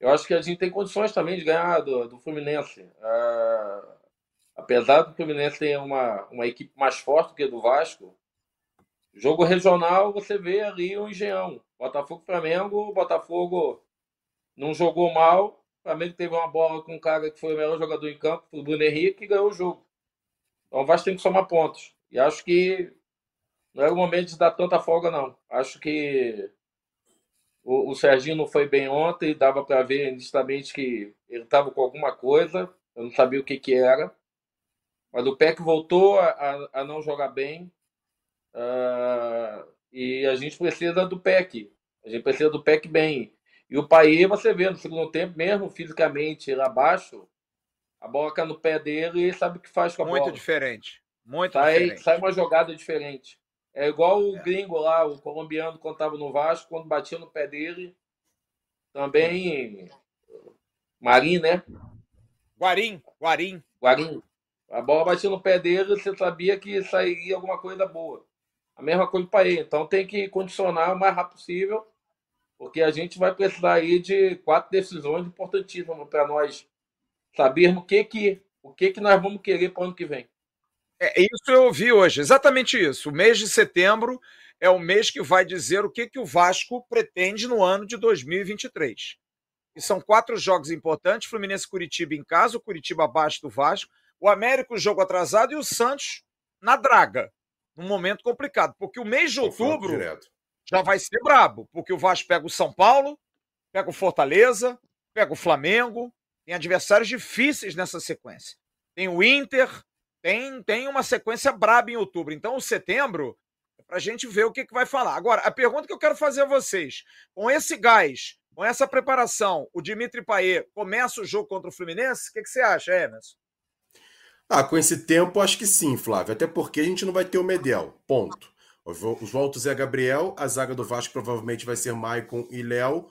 eu acho que a gente tem condições também de ganhar do, do Fluminense. Uh, apesar do Fluminense ter uma, uma equipe mais forte que a do Vasco, jogo regional você vê ali o Engenhão. Botafogo Flamengo, Botafogo não jogou mal. O Flamengo teve uma bola com um cara que foi o melhor jogador em campo, o Bruno Henrique, e ganhou o jogo. Então o Vasco tem que somar pontos. E acho que não é o momento de dar tanta folga, não. Acho que o, o Serginho não foi bem ontem, dava para ver nitidamente que ele estava com alguma coisa, eu não sabia o que, que era. Mas o PEC voltou a, a, a não jogar bem. Uh, e a gente precisa do PEC. A gente precisa do PEC bem. E o Paê, você vê no segundo tempo, mesmo fisicamente lá abaixo, a bola cai no pé dele e sabe o que faz com a Muito bola. Muito diferente. Muito sai, diferente. Sai uma jogada diferente. É igual o gringo lá, o colombiano, quando estava no Vasco, quando batia no pé dele. Também. Marim, né? Guarim, Guarim. Guarim. A bola batia no pé dele, você sabia que sairia alguma coisa boa. A mesma coisa para ele. Então tem que condicionar o mais rápido possível, porque a gente vai precisar aí de quatro decisões importantíssimas para nós sabermos o que que, o que que nós vamos querer para o ano que vem. É, isso eu ouvi hoje, exatamente isso. O mês de setembro é o mês que vai dizer o que, que o Vasco pretende no ano de 2023. E são quatro jogos importantes: Fluminense Curitiba em casa, o Curitiba abaixo do Vasco, o América, o jogo atrasado, e o Santos na draga, num momento complicado. Porque o mês de outubro já vai ser brabo, porque o Vasco pega o São Paulo, pega o Fortaleza, pega o Flamengo, tem adversários difíceis nessa sequência. Tem o Inter, tem, tem uma sequência braba em outubro. Então, o setembro é para a gente ver o que, que vai falar. Agora, a pergunta que eu quero fazer a vocês: com esse gás, com essa preparação, o Dimitri Payet começa o jogo contra o Fluminense? O que, que você acha, Emerson? Ah, com esse tempo, acho que sim, Flávio. Até porque a gente não vai ter o Medel. Ponto. Os voltos é Gabriel, a zaga do Vasco provavelmente vai ser Maicon e Léo.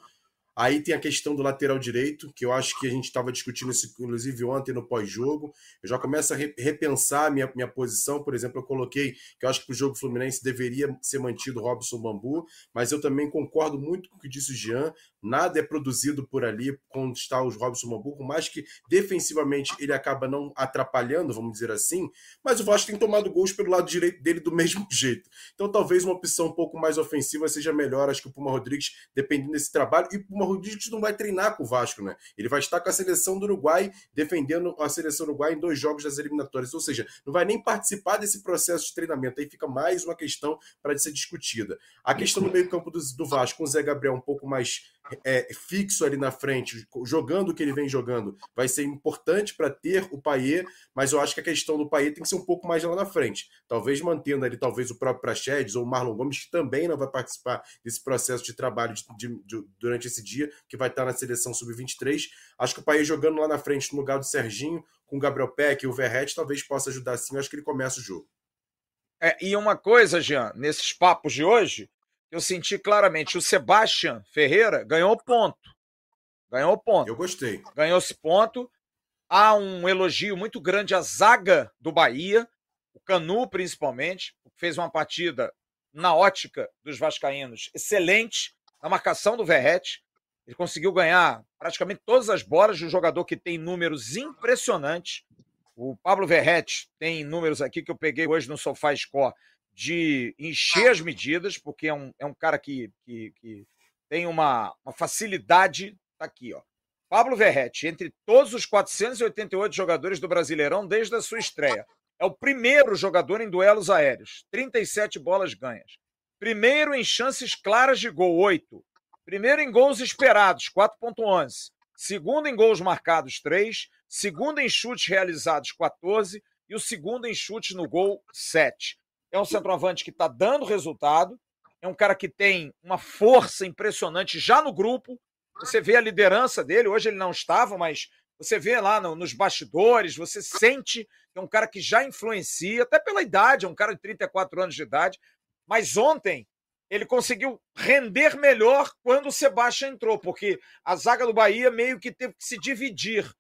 Aí tem a questão do lateral direito, que eu acho que a gente estava discutindo isso, inclusive, ontem no pós-jogo. Eu já começo a repensar a minha, minha posição. Por exemplo, eu coloquei que eu acho que o jogo Fluminense deveria ser mantido Robson Bambu, mas eu também concordo muito com o que disse o Jean. Nada é produzido por ali quando está o Robson Bambu, por mais que defensivamente ele acaba não atrapalhando, vamos dizer assim, mas o Vasco tem tomado gols pelo lado direito dele do mesmo jeito. Então talvez uma opção um pouco mais ofensiva seja melhor. Acho que o Puma Rodrigues, dependendo desse trabalho, e Puma Rodrigues não vai treinar com o Vasco, né? Ele vai estar com a seleção do Uruguai, defendendo a seleção do Uruguai em dois jogos das eliminatórias. Ou seja, não vai nem participar desse processo de treinamento. Aí fica mais uma questão para ser discutida. A questão do meio-campo do, do Vasco, com o Zé Gabriel um pouco mais é, fixo ali na frente, jogando o que ele vem jogando, vai ser importante para ter o Paier, mas eu acho que a questão do Paier tem que ser um pouco mais lá na frente. Talvez mantendo ali, talvez o próprio Prachedes ou o Marlon Gomes, que também não vai participar desse processo de trabalho de, de, de, durante esse dia, que vai estar na seleção sub-23. Acho que o Paier jogando lá na frente, no lugar do Serginho, com o Gabriel Peck e o Verret, talvez possa ajudar sim. Eu acho que ele começa o jogo. É, e uma coisa, Jean, nesses papos de hoje, eu senti claramente o Sebastian Ferreira ganhou ponto. Ganhou ponto. Eu gostei. Ganhou esse ponto. Há um elogio muito grande à zaga do Bahia, o Canu principalmente, fez uma partida na ótica dos vascaínos excelente, na marcação do Verrete. Ele conseguiu ganhar praticamente todas as bolas de um jogador que tem números impressionantes. O Pablo Verrete tem números aqui que eu peguei hoje no Sofá Score de encher as medidas, porque é um, é um cara que, que, que tem uma, uma facilidade. Tá aqui, ó. Pablo Verrete, entre todos os 488 jogadores do Brasileirão desde a sua estreia, é o primeiro jogador em duelos aéreos, 37 bolas ganhas. Primeiro em chances claras de gol, 8. Primeiro em gols esperados, 4.11. Segundo em gols marcados, 3. Segundo em chutes realizados, 14. E o segundo em chutes no gol, 7. É um centroavante que está dando resultado. É um cara que tem uma força impressionante já no grupo. Você vê a liderança dele. Hoje ele não estava, mas você vê lá no, nos bastidores, você sente que é um cara que já influencia, até pela idade, é um cara de 34 anos de idade. Mas ontem ele conseguiu render melhor quando o Sebastião entrou, porque a zaga do Bahia meio que teve que se dividir.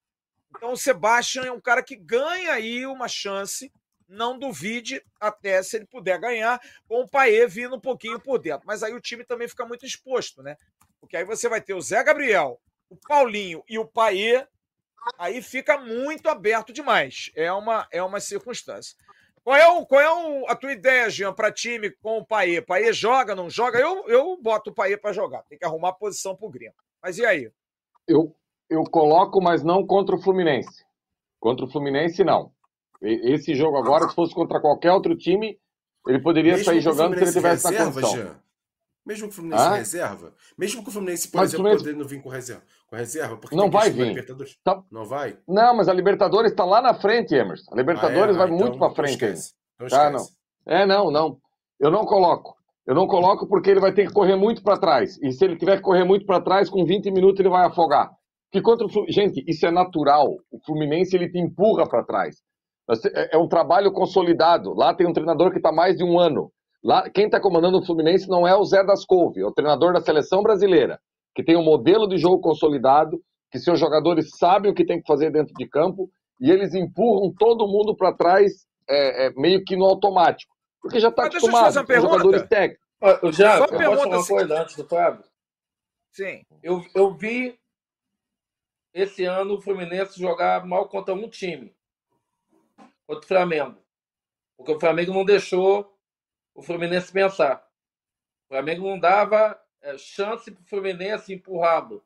Então o Sebastião é um cara que ganha aí uma chance, não duvide até se ele puder ganhar, com o Paê vindo um pouquinho por dentro. Mas aí o time também fica muito exposto, né? Porque aí você vai ter o Zé Gabriel, o Paulinho e o Paê, aí fica muito aberto demais. É uma, é uma circunstância. Qual é, o, qual é o, a tua ideia, Jean, para time com o Paê? Paê joga, não joga? Eu, eu boto o Paê para jogar. Tem que arrumar posição pro Grêmio. Mas e aí? Eu, eu coloco, mas não contra o Fluminense. Contra o Fluminense, não. Esse jogo agora, se fosse contra qualquer outro time, ele poderia Mesmo sair jogando se ele tivesse reserva, na condição. Jean. Mesmo que o Fluminense ah? reserva? Mesmo que o Fluminense, por mas exemplo, Fluminense... não vir com reserva, com reserva porque não vai vir. Tá... Não vai? Não, mas a Libertadores está lá na frente, Emerson. A Libertadores ah, é? vai ah, muito então, para frente. Então tá, não. É, não, não. Eu não coloco. Eu não coloco porque ele vai ter que correr muito para trás. E se ele tiver que correr muito para trás, com 20 minutos ele vai afogar. Que contra o Fluminense, gente, isso é natural. O Fluminense ele te empurra para trás. É, é um trabalho consolidado. Lá tem um treinador que está mais de um ano. Lá, quem está comandando o Fluminense não é o Zé das Couve, é o treinador da seleção brasileira, que tem um modelo de jogo consolidado, que seus jogadores sabem o que tem que fazer dentro de campo e eles empurram todo mundo para trás é, é, meio que no automático, porque já está acostumado com jogadores técnicos. já, Só eu posso uma assim. coisa antes do Fábio? Sim. Eu, eu vi esse ano o Fluminense jogar mal contra um time, contra o Flamengo. Porque o Flamengo não deixou o Fluminense pensar. O Flamengo não dava é, chance para o Fluminense empurrá-lo.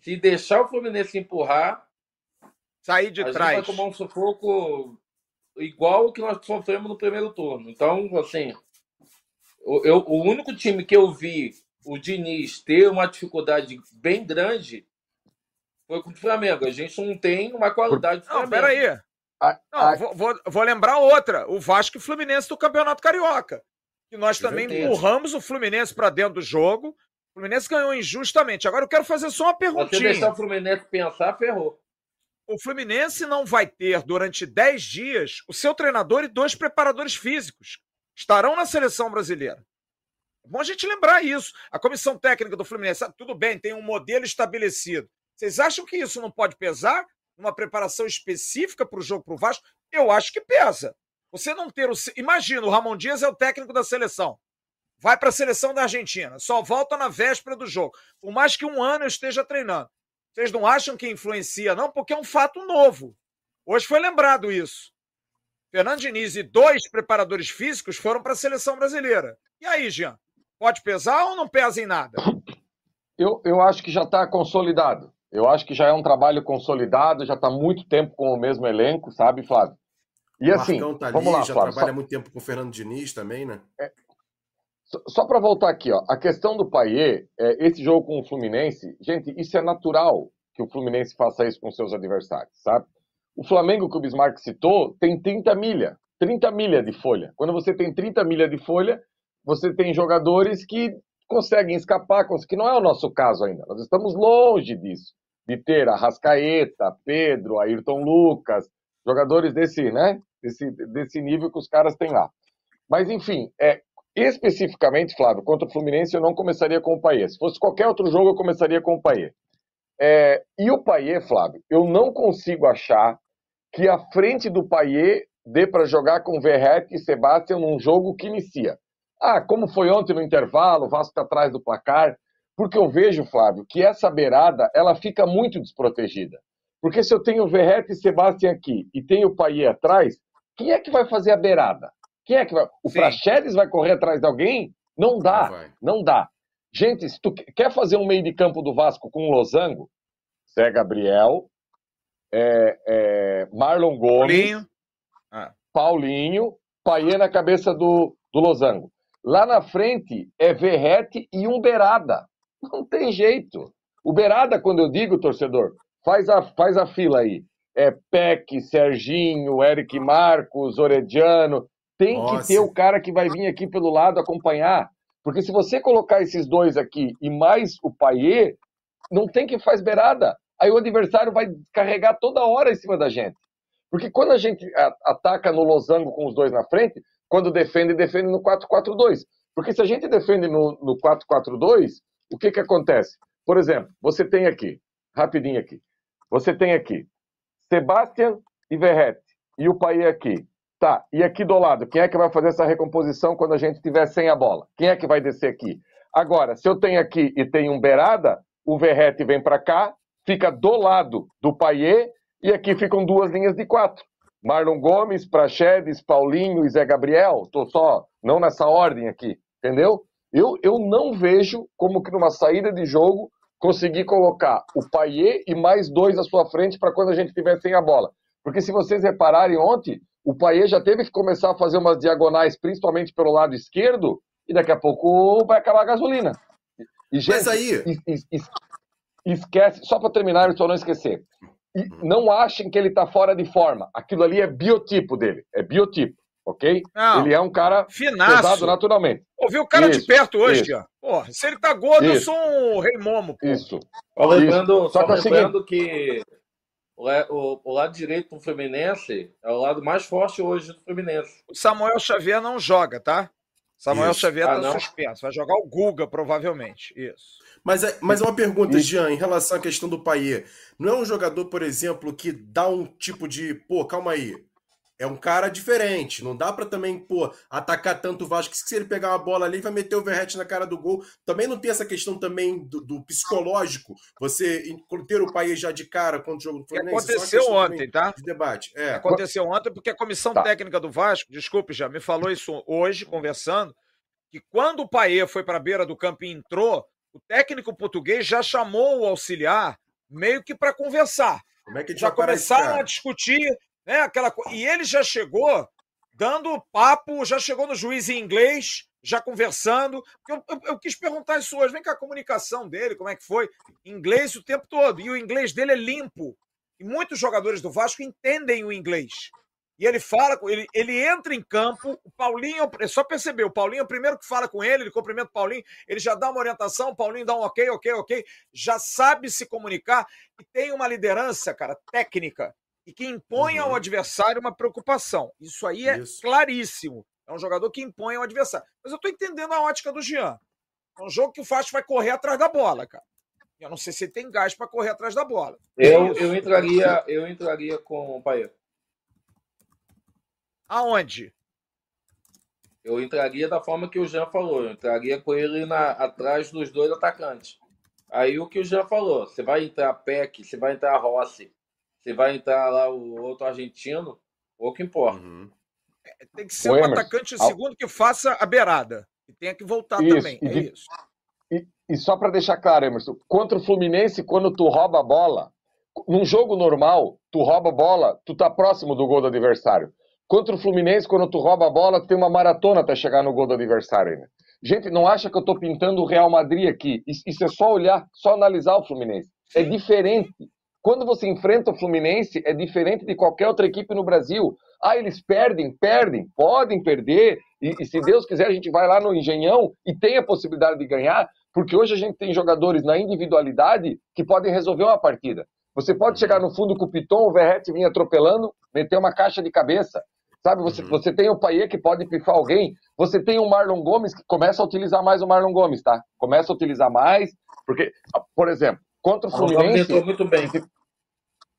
Se deixar o Fluminense empurrar, sair de a trás. Gente vai tomar um sufoco igual o que nós sofremos no primeiro turno. Então, assim, eu, o único time que eu vi o Diniz ter uma dificuldade bem grande foi com o Flamengo. A gente não tem uma qualidade do Flamengo. Não, peraí. Não, Vou, vou, vou, lembrar outra: o Vasco e Fluminense do Campeonato Carioca. Que nós também empurramos o Fluminense para dentro do jogo. O Fluminense ganhou injustamente. Agora eu quero fazer só uma perguntinha. Se deixar o Fluminense pensar, ferrou. O Fluminense não vai ter durante 10 dias o seu treinador e dois preparadores físicos. Estarão na seleção brasileira. É bom a gente lembrar isso. A comissão técnica do Fluminense, tudo bem, tem um modelo estabelecido. Vocês acham que isso não pode pesar? uma preparação específica para o jogo para o Vasco, eu acho que pesa. Você não ter o. Imagina, o Ramon Dias é o técnico da seleção. Vai para a seleção da Argentina, só volta na véspera do jogo. Por mais que um ano eu esteja treinando. Vocês não acham que influencia, não? Porque é um fato novo. Hoje foi lembrado isso. Fernando Diniz e dois preparadores físicos foram para a seleção brasileira. E aí, Jean? Pode pesar ou não pesa em nada? Eu, eu acho que já está consolidado. Eu acho que já é um trabalho consolidado, já está muito tempo com o mesmo elenco, sabe, Flávio? E assim, tá vamos ali, lá, já Flávio, trabalha só... muito tempo com o Fernando Diniz também, né? É... Só, só para voltar aqui, ó, a questão do Paier, é, esse jogo com o Fluminense, gente, isso é natural que o Fluminense faça isso com seus adversários, sabe? O Flamengo que o Bismarck citou tem 30 milha, 30 milha de folha. Quando você tem 30 milha de folha, você tem jogadores que conseguem escapar, que não é o nosso caso ainda. Nós estamos longe disso de ter a Rascaeta, Pedro, Ayrton Lucas, jogadores desse, né, desse, desse nível que os caras têm lá. Mas, enfim, é, especificamente, Flávio, contra o Fluminense eu não começaria com o Paê. Se fosse qualquer outro jogo, eu começaria com o Paê. É, e o Paier, Flávio, eu não consigo achar que a frente do Paier dê para jogar com Verret e Sebastião num jogo que inicia. Ah, como foi ontem no intervalo, o Vasco está atrás do placar. Porque eu vejo, Flávio, que essa beirada ela fica muito desprotegida. Porque se eu tenho Verret e Sebastião aqui e tenho o Paier atrás, quem é que vai fazer a beirada? Quem é que vai? O Praxedes vai correr atrás de alguém? Não dá, não, não dá. Gente, se tu quer fazer um meio de campo do Vasco com o Losango, Zé Gabriel, é, é, Marlon Gomes, Paulinho, ah. Paulinho Paier na cabeça do, do Losango. Lá na frente é Verrete e um Berada. Não tem jeito. O Berada, quando eu digo, torcedor, faz a, faz a fila aí. É Peck, Serginho, Eric Marcos, Orediano. Tem Nossa. que ter o cara que vai vir aqui pelo lado acompanhar. Porque se você colocar esses dois aqui e mais o Paier, não tem que faz beirada. Aí o adversário vai carregar toda hora em cima da gente. Porque quando a gente ataca no losango com os dois na frente, quando defende, defende no 4-4-2. Porque se a gente defende no, no 4-4-2, o que, que acontece? Por exemplo, você tem aqui, rapidinho aqui, você tem aqui Sebastian e Verret e o Pai aqui. Tá, e aqui do lado, quem é que vai fazer essa recomposição quando a gente tiver sem a bola? Quem é que vai descer aqui? Agora, se eu tenho aqui e tenho um Beirada, o Verret vem para cá, fica do lado do Paier e aqui ficam duas linhas de quatro. Marlon Gomes, Praxedes, Paulinho e Zé Gabriel. Tô só, não nessa ordem aqui, entendeu? Eu, eu não vejo como que numa saída de jogo conseguir colocar o Paier e mais dois à sua frente para quando a gente tiver sem a bola. Porque se vocês repararem ontem, o Paier já teve que começar a fazer umas diagonais, principalmente pelo lado esquerdo, e daqui a pouco vai acabar a gasolina. E, gente, Mas aí... Es, es, esquece, só para terminar, só não esquecer. E não achem que ele está fora de forma. Aquilo ali é biotipo dele, é biotipo ok? Não, ele é um cara finaço. pesado naturalmente. Ouviu o cara isso, de perto hoje, isso. ó. Porra, se ele tá gordo, isso. eu sou um rei momo. Pô. Isso. Só lembrando, só, só é lembrando que o, o, o, lado direito do Fluminense é o lado mais forte hoje do Fluminense. O Samuel Xavier não joga, tá? Samuel Xavier ah, tá suspenso. Vai jogar o Guga, provavelmente. Isso. Mas, é, mas é uma pergunta, Jean, em relação à questão do Paier. Não é um jogador, por exemplo, que dá um tipo de. Pô, calma aí é um cara diferente. Não dá para também, pô, atacar tanto o Vasco que se ele pegar uma bola ali vai meter o Verrete na cara do gol. Também não tem essa questão também do, do psicológico. Você ter o país já de cara quando o jogo do Fluminense. Aconteceu ontem, tá? De debate. É. Aconteceu ontem porque a comissão tá. técnica do Vasco, desculpe já, me falou isso hoje conversando, que quando o Paê foi para a beira do campo e entrou, o técnico português já chamou o auxiliar meio que para conversar. Como é que já começaram a discutir né? Aquela E ele já chegou dando papo, já chegou no juiz em inglês, já conversando. Eu, eu, eu, quis perguntar isso hoje. Vem cá, a comunicação dele, como é que foi? Inglês o tempo todo. E o inglês dele é limpo. E muitos jogadores do Vasco entendem o inglês. E ele fala, ele, ele entra em campo, o Paulinho, é só perceber, o Paulinho é o primeiro que fala com ele, ele cumprimenta o Paulinho, ele já dá uma orientação, o Paulinho dá um ok, ok, ok, já sabe se comunicar e tem uma liderança, cara, técnica e que impõe uhum. ao adversário uma preocupação. Isso aí é Isso. claríssimo. É um jogador que impõe ao adversário. Mas eu estou entendendo a ótica do Jean. É um jogo que o Fast vai correr atrás da bola, cara. Eu não sei se ele tem gás para correr atrás da bola. Eu, eu entraria, eu entraria com o Paia. Aonde? Eu entraria da forma que o Jean falou. Eu entraria com ele na, atrás dos dois atacantes. Aí o que o Jean falou, você vai entrar Peck, você vai entrar Rossi, se vai entrar lá o outro argentino, pouco importa. Uhum. É, tem que ser o um Emerson, atacante segundo que faça a beirada. E tenha que voltar isso, também. E, é isso. E, e só para deixar claro, Emerson, contra o Fluminense, quando tu rouba a bola, num jogo normal, tu rouba a bola, tu tá próximo do gol do adversário. Contra o Fluminense, quando tu rouba a bola, tu tem uma maratona até chegar no gol do adversário. Né? Gente, não acha que eu tô pintando o Real Madrid aqui. Isso é só olhar, só analisar o Fluminense. É diferente. Quando você enfrenta o Fluminense, é diferente de qualquer outra equipe no Brasil. Ah, eles perdem, perdem, podem perder, e, e, se Deus quiser, a gente vai lá no Engenhão e tem a possibilidade de ganhar, porque hoje a gente tem jogadores na individualidade que podem resolver uma partida. Você pode chegar no fundo com o Piton, o Verrete vir atropelando, meter uma caixa de cabeça. Sabe, você, uhum. você tem o Paier que pode pifar alguém, você tem o Marlon Gomes que começa a utilizar mais o Marlon Gomes, tá? Começa a utilizar mais, porque, por exemplo, contra o Fluminense. muito bem.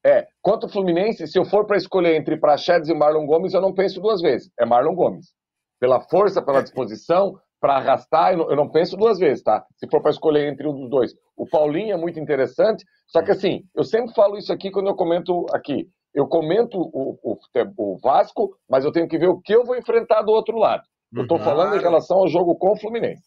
É, contra o Fluminense, se eu for para escolher entre Prachedes e Marlon Gomes, eu não penso duas vezes. É Marlon Gomes. Pela força, pela disposição, para arrastar, eu não, eu não, penso duas vezes, tá? Se for para escolher entre um dos dois. O Paulinho é muito interessante, só que assim, eu sempre falo isso aqui quando eu comento aqui. Eu comento o, o, o Vasco, mas eu tenho que ver o que eu vou enfrentar do outro lado. Eu estou falando em relação ao jogo com o Fluminense.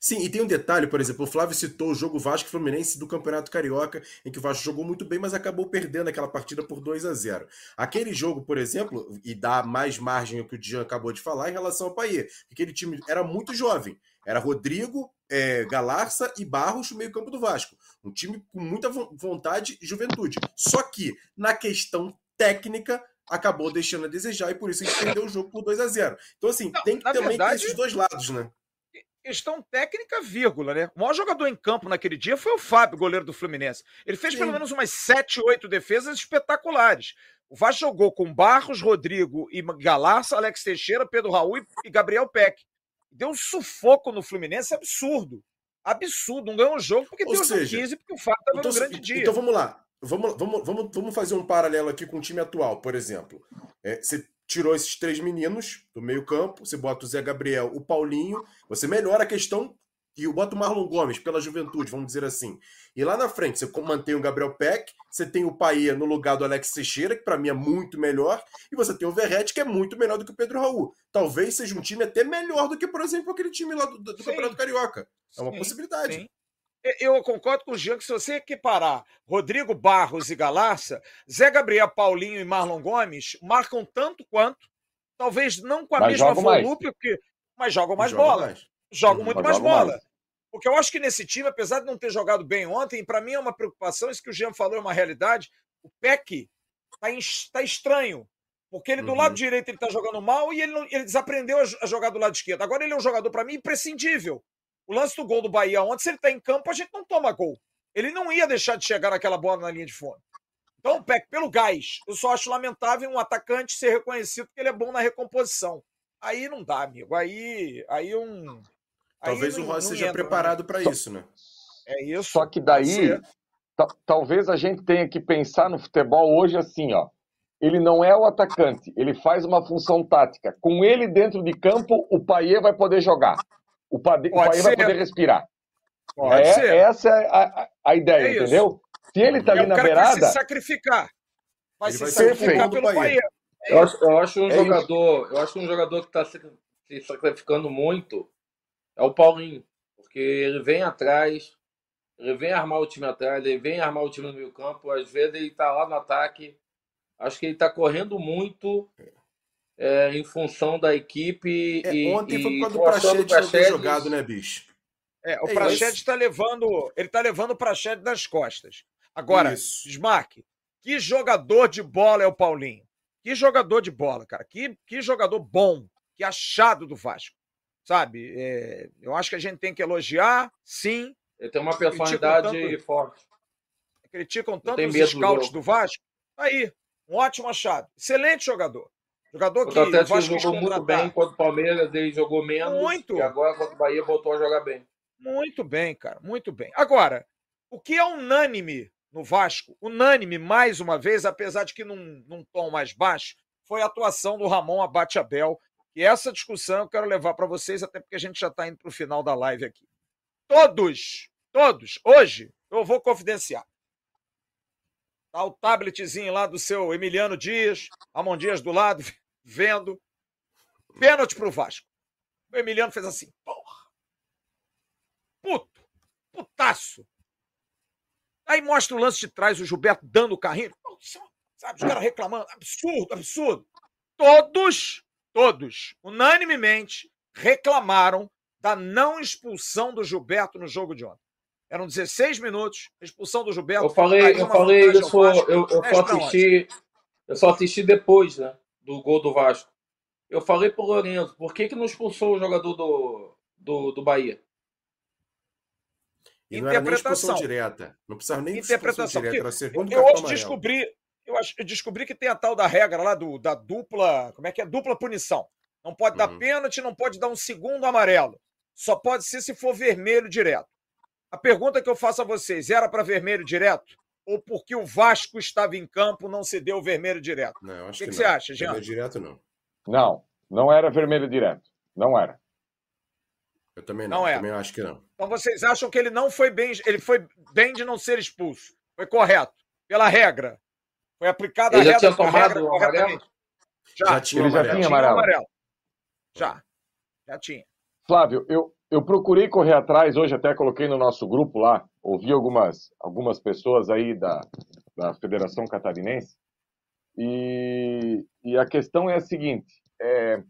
Sim, e tem um detalhe, por exemplo, o Flávio citou o jogo Vasco Fluminense do Campeonato Carioca, em que o Vasco jogou muito bem, mas acabou perdendo aquela partida por 2 a 0 Aquele jogo, por exemplo, e dá mais margem ao que o Dian acabou de falar em relação ao Paier, aquele time era muito jovem. Era Rodrigo, é, Galarça e Barros no meio-campo do Vasco. Um time com muita vontade e juventude. Só que, na questão técnica, acabou deixando a desejar e por isso a gente perdeu o jogo por 2 a 0 Então, assim, Não, tem que também verdade... ter esses dois lados, né? Questão técnica, vírgula, né? O maior jogador em campo naquele dia foi o Fábio, goleiro do Fluminense. Ele fez Sim. pelo menos umas 7, 8 defesas espetaculares. O Vasco jogou com Barros, Rodrigo e Galarça, Alex Teixeira, Pedro Raul e Gabriel Peck. Deu um sufoco no Fluminense absurdo. Absurdo. Não ganhou o jogo porque Ou deu seja, 15 porque o Fábio estava então, no grande dia. Então vamos lá. Vamos, vamos, vamos, vamos fazer um paralelo aqui com o time atual, por exemplo. É, você tirou esses três meninos do meio-campo, você bota o Zé Gabriel, o Paulinho, você melhora a questão e bota o Marlon Gomes pela juventude, vamos dizer assim. E lá na frente, você mantém o Gabriel Peck, você tem o Paia no lugar do Alex Teixeira, que para mim é muito melhor, e você tem o Verrete, que é muito melhor do que o Pedro Raul. Talvez seja um time até melhor do que, por exemplo, aquele time lá do, do Campeonato Carioca. É uma sim, possibilidade. Sim. Eu concordo com o Jean que se você equiparar Rodrigo Barros e Galarça, Zé Gabriel, Paulinho e Marlon Gomes marcam tanto quanto, talvez não com a mas mesma volúpia, porque, mas jogam mais jogam bola. Mais. Jogam muito mais bola. Mais. Porque eu acho que nesse time, apesar de não ter jogado bem ontem, para mim é uma preocupação, isso que o Jean falou é uma realidade. O Peck tá, tá estranho. Porque ele do uhum. lado direito ele tá jogando mal e ele, não, ele desaprendeu a, a jogar do lado esquerdo. Agora ele é um jogador, para mim, imprescindível. O lance do gol do Bahia ontem, se ele está em campo, a gente não toma gol. Ele não ia deixar de chegar naquela bola na linha de fundo. Então, Peck, pelo gás, eu só acho lamentável um atacante ser reconhecido porque ele é bom na recomposição. Aí não dá, amigo. Aí, aí um. Talvez aí o Rossi seja entra, preparado para isso, né? É isso. Só que daí, talvez a gente tenha que pensar no futebol hoje assim, ó. Ele não é o atacante, ele faz uma função tática. Com ele dentro de campo, o Paier vai poder jogar. O, pade... o pai vai poder respirar. Pode é, ser. Essa é a, a ideia, é entendeu? Se ele está é ali na beirada. Vai se sacrificar. Vai se sacrificar pelo Bahia. Eu acho, eu acho um é jogador, isso. eu acho um jogador que está se, se sacrificando muito é o Paulinho, porque ele vem atrás, ele vem armar o time atrás, ele vem armar o time no meio campo, às vezes ele está lá no ataque. Acho que ele está correndo muito é, em função da equipe. É, e, ontem foi por causa do Prachete não ter jogado, né, bicho? É, o é Prachete está levando. Ele tá levando o Prachete nas costas. Agora, Smack, que jogador de bola é o Paulinho? Que jogador de bola, cara. Que, que jogador bom, que achado do Vasco. Sabe? É, eu acho que a gente tem que elogiar, sim. Ele tem uma personalidade tanto, forte. Criticam tanto os scouts do, do Vasco. Aí, um ótimo achado. Excelente jogador. Jogador que o Atlético jogou muito bem contra o Palmeiras, ele jogou menos. Muito. E agora contra o Bahia voltou a jogar bem. Muito bem, cara, muito bem. Agora, o que é unânime no Vasco, unânime mais uma vez, apesar de que num, num tom mais baixo, foi a atuação do Ramon Abate Abel. E essa discussão eu quero levar para vocês, até porque a gente já está indo para o final da live aqui. Todos, todos, hoje, eu vou confidenciar. Tá o tabletzinho lá do seu Emiliano Dias, Amon Dias do lado, vendo. Pênalti pro Vasco. O Emiliano fez assim, porra. Puto. Putaço. Aí mostra o lance de trás, o Gilberto dando o carrinho. Sabe, os caras reclamando. Absurdo, absurdo. Todos, todos, unanimemente, reclamaram da não expulsão do Gilberto no jogo de ontem. Eram 16 minutos, expulsão do Gilberto. Eu falei, eu falei isso, eu, eu só assisti, eu só assisti depois, né, do gol do Vasco. Eu falei pro Lourenço, por que que não expulsou o jogador do, do, do Bahia? E não era nem expulsão direta. Não precisava nem interpretação direta, era segunda eu, eu hoje descobri, eu, acho, eu descobri que tem a tal da regra lá do, da dupla, como é que é? Dupla punição. Não pode uhum. dar pênalti, não pode dar um segundo amarelo. Só pode ser se for vermelho direto. A pergunta que eu faço a vocês, era para vermelho direto? Ou porque o Vasco estava em campo não se deu vermelho direto? Não, acho o que, que, que não. você acha, Jean? Vermelho direto não. Não, não era vermelho direto. Não era. Eu também não. Não é. Também acho que não. Então vocês acham que ele não foi bem, ele foi bem de não ser expulso? Foi correto, pela regra. Foi aplicada Ele a já regra, tinha a regra tomado o corretamente. Já, Já tinha Ele já amarelo. tinha tinha amarelo. amarelo. Já. Já tinha. Flávio, eu, eu procurei correr atrás, hoje até coloquei no nosso grupo lá, ouvi algumas, algumas pessoas aí da, da Federação Catarinense, e, e a questão é a seguinte, é,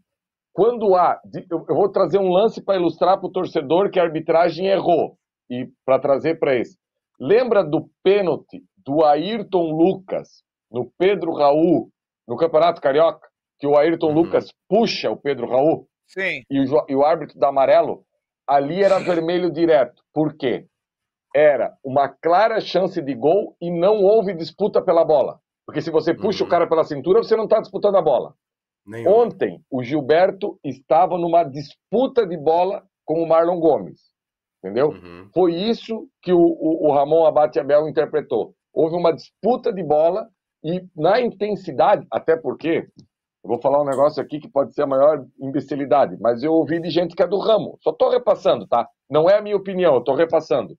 quando há, eu, eu vou trazer um lance para ilustrar para o torcedor que a arbitragem errou, e para trazer para esse. Lembra do pênalti do Ayrton Lucas no Pedro Raul, no Campeonato Carioca, que o Ayrton Uhum. Lucas puxa o Pedro Raul? Sim. e o, e o árbitro dá amarelo, ali era vermelho direto. Por quê? Era uma clara chance de gol e não houve disputa pela bola. Porque se você puxa Uhum. o cara pela cintura, você não está disputando a bola. Nenhum. Ontem, o Gilberto estava numa disputa de bola com o Marlon Gomes. Entendeu? Uhum. Foi isso que o, o, o Ramon Abate Abel interpretou. Houve uma disputa de bola e na intensidade, até porque, eu vou falar um negócio aqui que pode ser a maior imbecilidade, mas eu ouvi de gente que é do ramo. Só estou repassando, tá? Não é a minha opinião, eu estou repassando.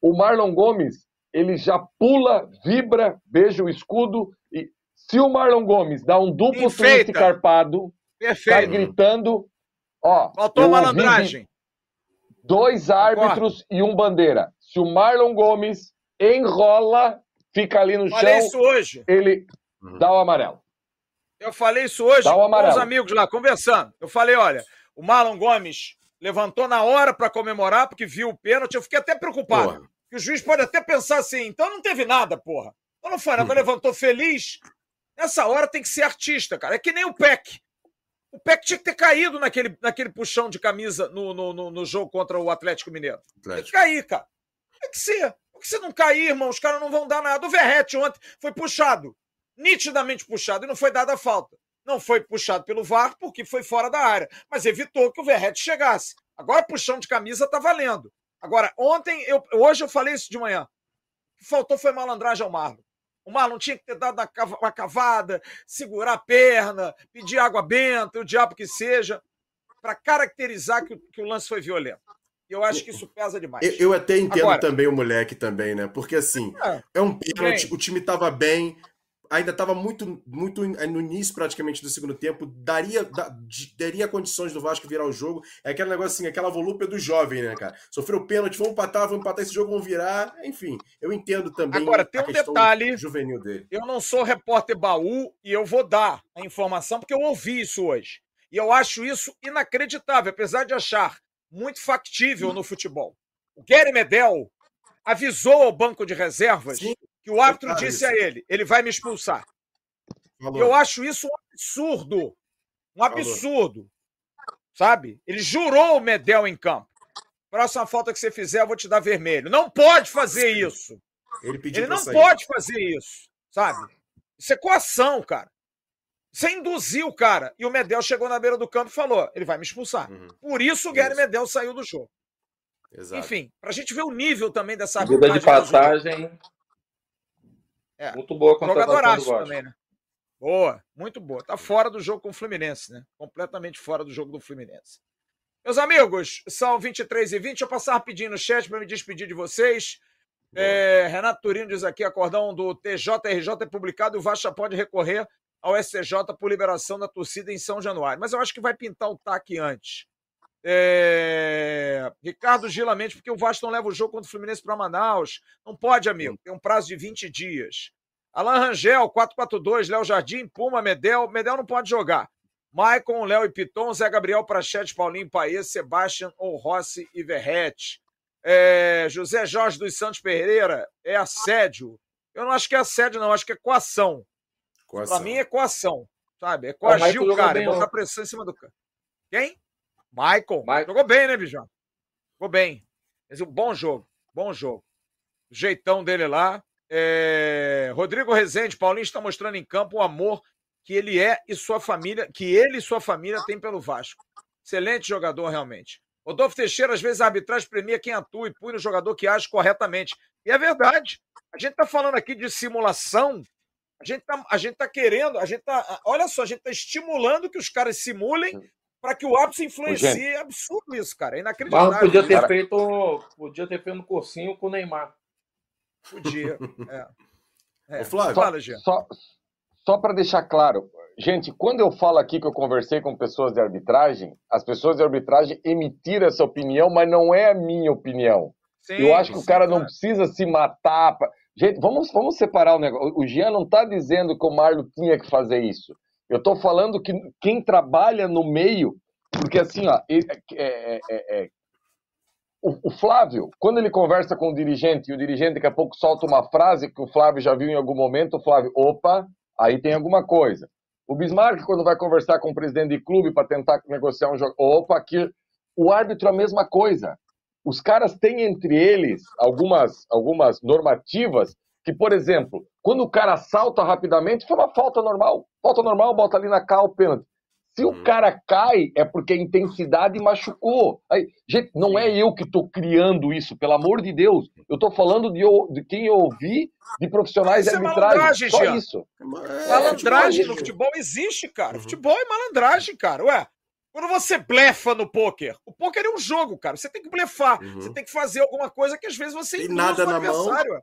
O Marlon Gomes, ele já pula, vibra, beija o escudo e se o Marlon Gomes dá um duplo Enfeita. twist carpado, sai Perfeito. gritando, ó, Faltou malandragem. dois árbitros e um bandeira. Se o Marlon Gomes enrola, fica ali no Falei chão, isso hoje. ele Uhum. dá o amarelo. Eu falei isso hoje com os amigos lá, conversando. Eu falei, olha, o Marlon Gomes levantou na hora para comemorar, porque viu o pênalti. Eu fiquei até preocupado. Porra. Que o juiz pode até pensar assim, então não teve nada, porra. Então não foi nada, Uhum. levantou feliz. Nessa hora tem que ser artista, cara. É que nem o Peck. O Peck tinha que ter caído naquele, naquele puxão de camisa no, no, no, no jogo contra o Atlético Mineiro. Tem que Atlético. cair, cara. Tem que ser. Porque se não cair, irmão, os caras não vão dar nada. O Verrete ontem foi puxado. Nitidamente puxado e não foi dada a falta. Não foi puxado pelo VAR porque foi fora da área. Mas evitou que o Verrete chegasse. Agora puxão de camisa tá valendo. Agora, ontem, eu, hoje eu falei isso de manhã. O que faltou foi malandragem ao Marlon. O Marlon tinha que ter dado uma cava- uma cavada, segurar a perna, pedir água benta, o diabo que seja, para caracterizar que o, que o lance foi violento. E eu acho que isso pesa demais. Eu, eu até entendo Agora- também o moleque também, né? Porque assim, É, é um pênalti, o time tava bem, ainda tava muito, muito no início praticamente do segundo tempo, daria, da- daria condições do Vasco virar o jogo. É aquele negócio assim, aquela volúpia do jovem, né, cara? Sofreu pênalti, vamos empatar, vamos empatar esse jogo, vamos virar. Enfim, eu entendo também Agora, tem um detalhe. juvenil dele. eu não sou repórter baú e eu vou dar a informação porque eu ouvi isso hoje. E eu acho isso inacreditável, apesar de achar muito factível no futebol. O Gary Medel avisou ao banco de reservas Sim, que o árbitro disse isso. a ele: ele vai me expulsar. falou. Eu acho isso um absurdo. Um absurdo. Sabe? Ele jurou o Medel em campo. Próxima falta que você fizer, eu vou te dar vermelho. Não pode fazer isso. Ele pediu Ele não sair. pode fazer isso, sabe? Isso é coação, cara. Você induziu o cara. E o Medel chegou na beira do campo e falou: ele vai me expulsar. Uhum, Por isso o Isso. Medel saiu do jogo. exato. Enfim, pra gente ver o nível também dessa Vida de passagem. É. Muito boa contratação também, né? Boa, muito boa. Tá fora do jogo com o Fluminense, né? Completamente fora do jogo do Fluminense. Meus amigos, são 23 e 20 Deixa eu passar rapidinho no chat para me despedir de vocês. É, Renato Turino diz aqui: acordão do TJRJ é publicado e o Vasco pode recorrer ao STJ por liberação da torcida em São Januário. Mas eu acho que vai pintar o TAC antes. É, Ricardo Gilamente, porque o Vasco não leva o jogo contra o Fluminense para Manaus. Não pode, amigo. Tem um prazo de 20 dias. Alan Rangel, 442, Léo Jardim, Puma, Medel. Medel não pode jogar. Maicon, Léo e Piton, Zé Gabriel, Prachete, Paulinho, Paes, Sebastian, ou Rossi e Verrete. É, José Jorge dos Santos Pereira, é assédio. Eu não acho que é assédio, não, acho que é coação. Coação. Pra mim é coação, sabe? É coagir o cara, é botar pressão em cima do cara. Quem? Maicon. Maicon. Jogou bem, né, Bijão? Jogou bem. Fez um bom jogo, bom jogo. O jeitão dele lá. É, Rodrigo Rezende, Paulinho está mostrando em campo o amor que ele é e sua família, que ele e sua família têm pelo Vasco. Excelente jogador, realmente. Rodolfo Teixeira, às vezes a arbitragem premia quem atua e pune o jogador que age corretamente. E é verdade. A gente está falando aqui de simulação. A gente está a gente tá querendo, a gente tá. Olha só, a gente está estimulando que os caras simulem para que o árbitro influencie. É absurdo isso, cara. É inacreditável. Mas podia ter feito. Podia ter feito um cursinho com o Neymar. Podia. É. Ô, Flávio, Fala, Jean. Só, só para deixar claro, gente, quando eu falo aqui que eu conversei com pessoas de arbitragem, as pessoas de arbitragem emitiram essa opinião, mas não é a minha opinião. Sim, eu acho que o sim, cara não precisa se matar. pra- Gente, vamos, vamos separar o negócio. O Jean não está dizendo que o Marlon tinha que fazer isso. Eu estou falando que quem trabalha no meio, porque assim, ó, é- é- é- é- o, o Flávio, quando ele conversa com o dirigente e o dirigente daqui a pouco solta uma frase que o Flávio já viu em algum momento, o Flávio, opa, aí tem alguma coisa. O Bismarck, quando vai conversar com o presidente de clube para tentar negociar um jogo, opa, aqui. O árbitro é a mesma coisa. Os caras têm entre eles algumas, algumas normativas que, por exemplo, quando o cara salta rapidamente, foi uma falta normal. Falta normal, bota ali na cal, pênalti. Se o Uhum. cara cai, é porque a intensidade machucou. Aí, gente, não é eu que estou criando isso, pelo amor de Deus. Eu estou falando de, de quem eu ouvi de profissionais Isso de é arbitragem. malandragem, Só Jean. isso. É, Malandragem no futebol existe, cara. Uhum. Futebol é malandragem, cara. Ué, quando você blefa no pôquer, o pôquer é um jogo, cara. Você tem que blefar. Uhum. Você tem que fazer alguma coisa que às vezes você Tem nada o na mão, ué.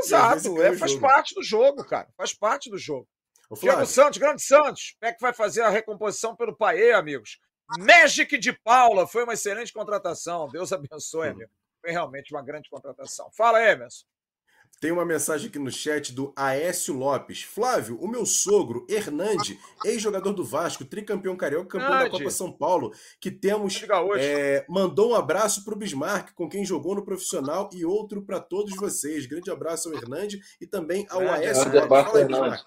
Exato, é, faz jogo. parte do jogo, cara. Faz parte do jogo. Ô, Diego Santos, grande Santos. Como é que vai fazer a recomposição pelo Paê, amigos? Magic de Paula foi uma excelente contratação. Deus abençoe, Hum. amigo. Foi realmente uma grande contratação. Fala, Emerson. Tem uma mensagem aqui no chat do Aécio Lopes. Flávio, o meu sogro, Hernande, ex-jogador do Vasco, tricampeão carioca, campeão da. Copa São Paulo, que temos, Diga hoje. é, mandou um abraço pro Bismarck, com quem jogou no profissional, e outro para todos vocês. Grande abraço ao Hernande e também ao Grande Aécio Grande Lopes. abraço, Fala aí, Hernande. Bismarck.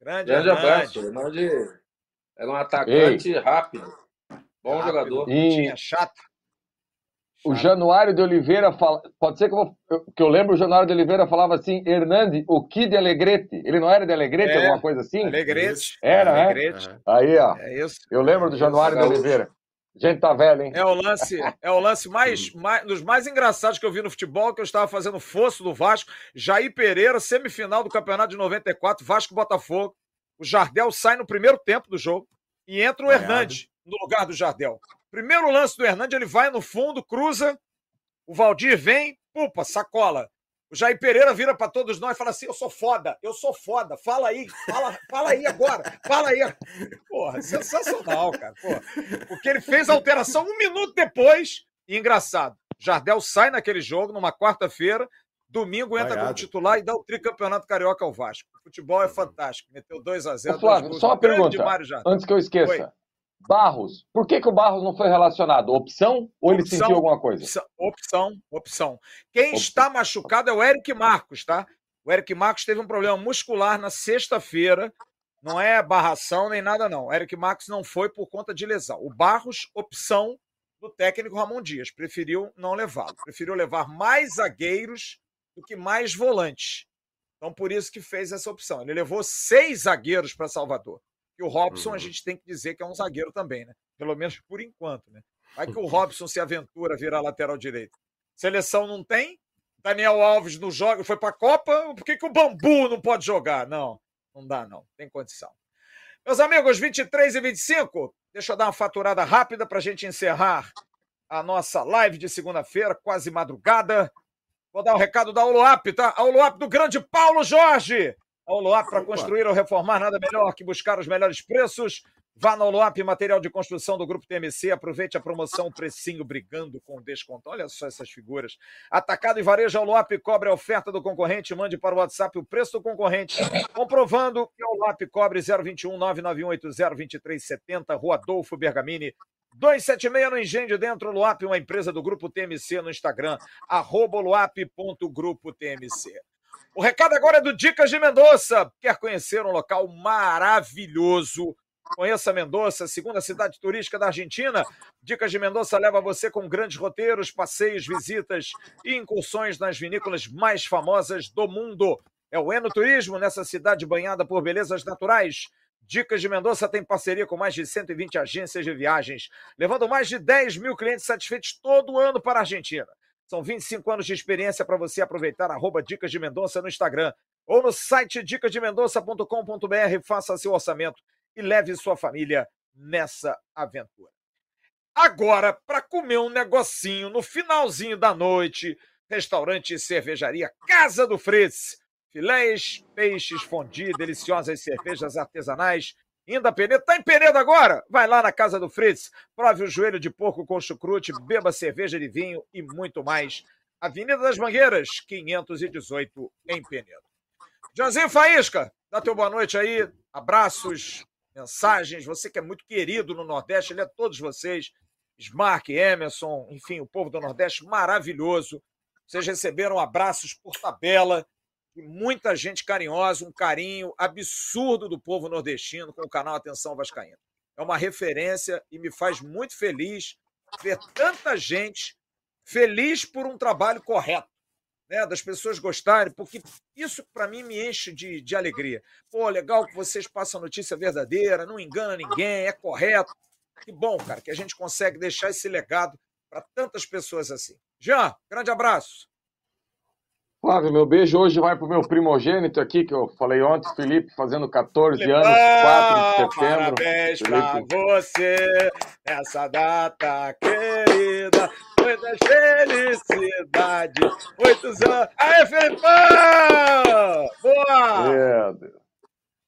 Grande, Grande Hernande. abraço. Hernande era um atacante rápido. Bom Rápido, jogador. E- Tinha chato. O. Januário de Oliveira fala. Pode ser que eu, vou- que eu lembro, o Januário de Oliveira falava assim: Hernande, o que de Alegrete? Ele não era de Alegrete, É, alguma coisa assim? Alegrete. Era, né? Alegrete. Aí, ó. É isso. Eu lembro do Januário de Gaúcho. Oliveira. Gente tá velha, hein? É o lance, é o lance mais, mais dos mais engraçados que eu vi no futebol, que eu estava fazendo fosso do Vasco, Jair Pereira, semifinal do Campeonato de 94, Vasco Botafogo. O Jardel sai no primeiro tempo do jogo e entra o Vaiado. Hernande no lugar do Jardel. Primeiro lance do Hernande, ele vai no fundo, cruza, o Valdir vem, pupa, sacola. O Jair Pereira vira para todos nós e fala assim: Eu sou foda, eu sou foda, fala aí, fala, fala aí agora, fala aí. Porra, sensacional, cara. Porra. Porque ele fez a alteração um minuto depois. E engraçado, Jardel sai naquele jogo, numa quarta-feira, domingo entra como titular e dá o tricampeonato carioca ao Vasco. O futebol é Uhum. fantástico. Meteu 2 a 0 Ô, Flávio, só uma pergunta. Antes que eu esqueça. Barros. Por que, que o Barros não foi relacionado? Opção ou ele Opção. sentiu alguma coisa? Opção, opção, opção. Quem Opção. está machucado é o Eric Marcos, tá? O Eric Marcos teve um problema muscular na sexta-feira. Não é barração nem nada, não. O Eric Marcos não foi por conta de lesão. O Barros, opção do técnico Ramon Dias. Preferiu não levá-lo. Preferiu levar mais zagueiros do que mais volantes. Então, por isso que fez essa opção. Ele levou seis zagueiros para Salvador. E o Robson, Uhum. a gente tem que dizer que é um zagueiro também, né? Pelo menos por enquanto, né? Vai que o Robson se aventura a virar lateral direito. Seleção não tem. Daniel Alves não joga, foi para a Copa. Por que, que o Bambu não pode jogar? Não, não dá, não. Tem condição. Meus amigos, 23 e 25, deixa eu dar uma faturada rápida para a gente encerrar a nossa live de segunda-feira, quase madrugada. Vou dar o um recado da Oluap, tá? A Oluap do grande Paulo Jorge. A Oluap para construir ou reformar, nada melhor que buscar os melhores preços. Vá na Oluap, material de construção do Grupo TMC. Aproveite a promoção, o precinho brigando com desconto. Olha só essas figuras. Atacado e varejo, a Oluap cobre a oferta do concorrente. Mande para o WhatsApp o preço do concorrente, comprovando que a Oluap cobre 021 99180 2370, Rua Adolfo Bergamini, 276 no Engenho de Dentro, Luap, uma empresa do Grupo TMC no Instagram, arroba luap.grupotmc. O recado agora é do Dicas de Mendonça. Quer conhecer um local maravilhoso? Conheça Mendonça, segunda cidade turística da Argentina. Dicas de Mendonça leva você com grandes roteiros, passeios, visitas e incursões nas vinícolas mais famosas do mundo. É o Enoturismo nessa cidade banhada por belezas naturais. Dicas de Mendonça tem parceria com mais de 120 agências de viagens, levando mais de 10 mil clientes satisfeitos todo ano para a Argentina. São 25 anos de experiência para você aproveitar. Arroba Dicas de Mendonça no Instagram ou no site dicasdemendonça.com.br. Faça seu orçamento e leve sua família nessa aventura. Agora, para comer um negocinho no finalzinho da noite, restaurante e cervejaria Casa do Fritz. Filés, peixes, fondue, deliciosas cervejas artesanais. Ainda Penedo, tá em Penedo agora? Vai lá na Casa do Fritz, prove o joelho de porco com chucrute, beba cerveja de vinho e muito mais. Avenida das Mangueiras, 518, em Penedo. Joãozinho Faísca, dá teu boa noite aí, abraços, mensagens. Você que é muito querido no Nordeste, ele é todos vocês. Smark, Emerson, enfim, o povo do Nordeste, maravilhoso. Vocês receberam abraços por tabela muita gente carinhosa, um carinho absurdo do povo nordestino com o canal Atenção Vascaína. É uma referência e me faz muito feliz ver tanta gente feliz por um trabalho correto, né? Das pessoas gostarem, porque isso para mim me enche de, de alegria. Pô, legal que vocês passam notícia verdadeira, não engana ninguém, é correto. Que bom, cara, que a gente consegue deixar esse legado para tantas pessoas assim. Jean, grande abraço. Flávio, meu beijo hoje vai para o meu primogênito aqui, que eu falei ontem, Felipe, fazendo 14 anos, 4 de setembro. Parabéns para você nessa data querida. Muitas felicidades, muitos anos. Aê, Felipão! Boa! É,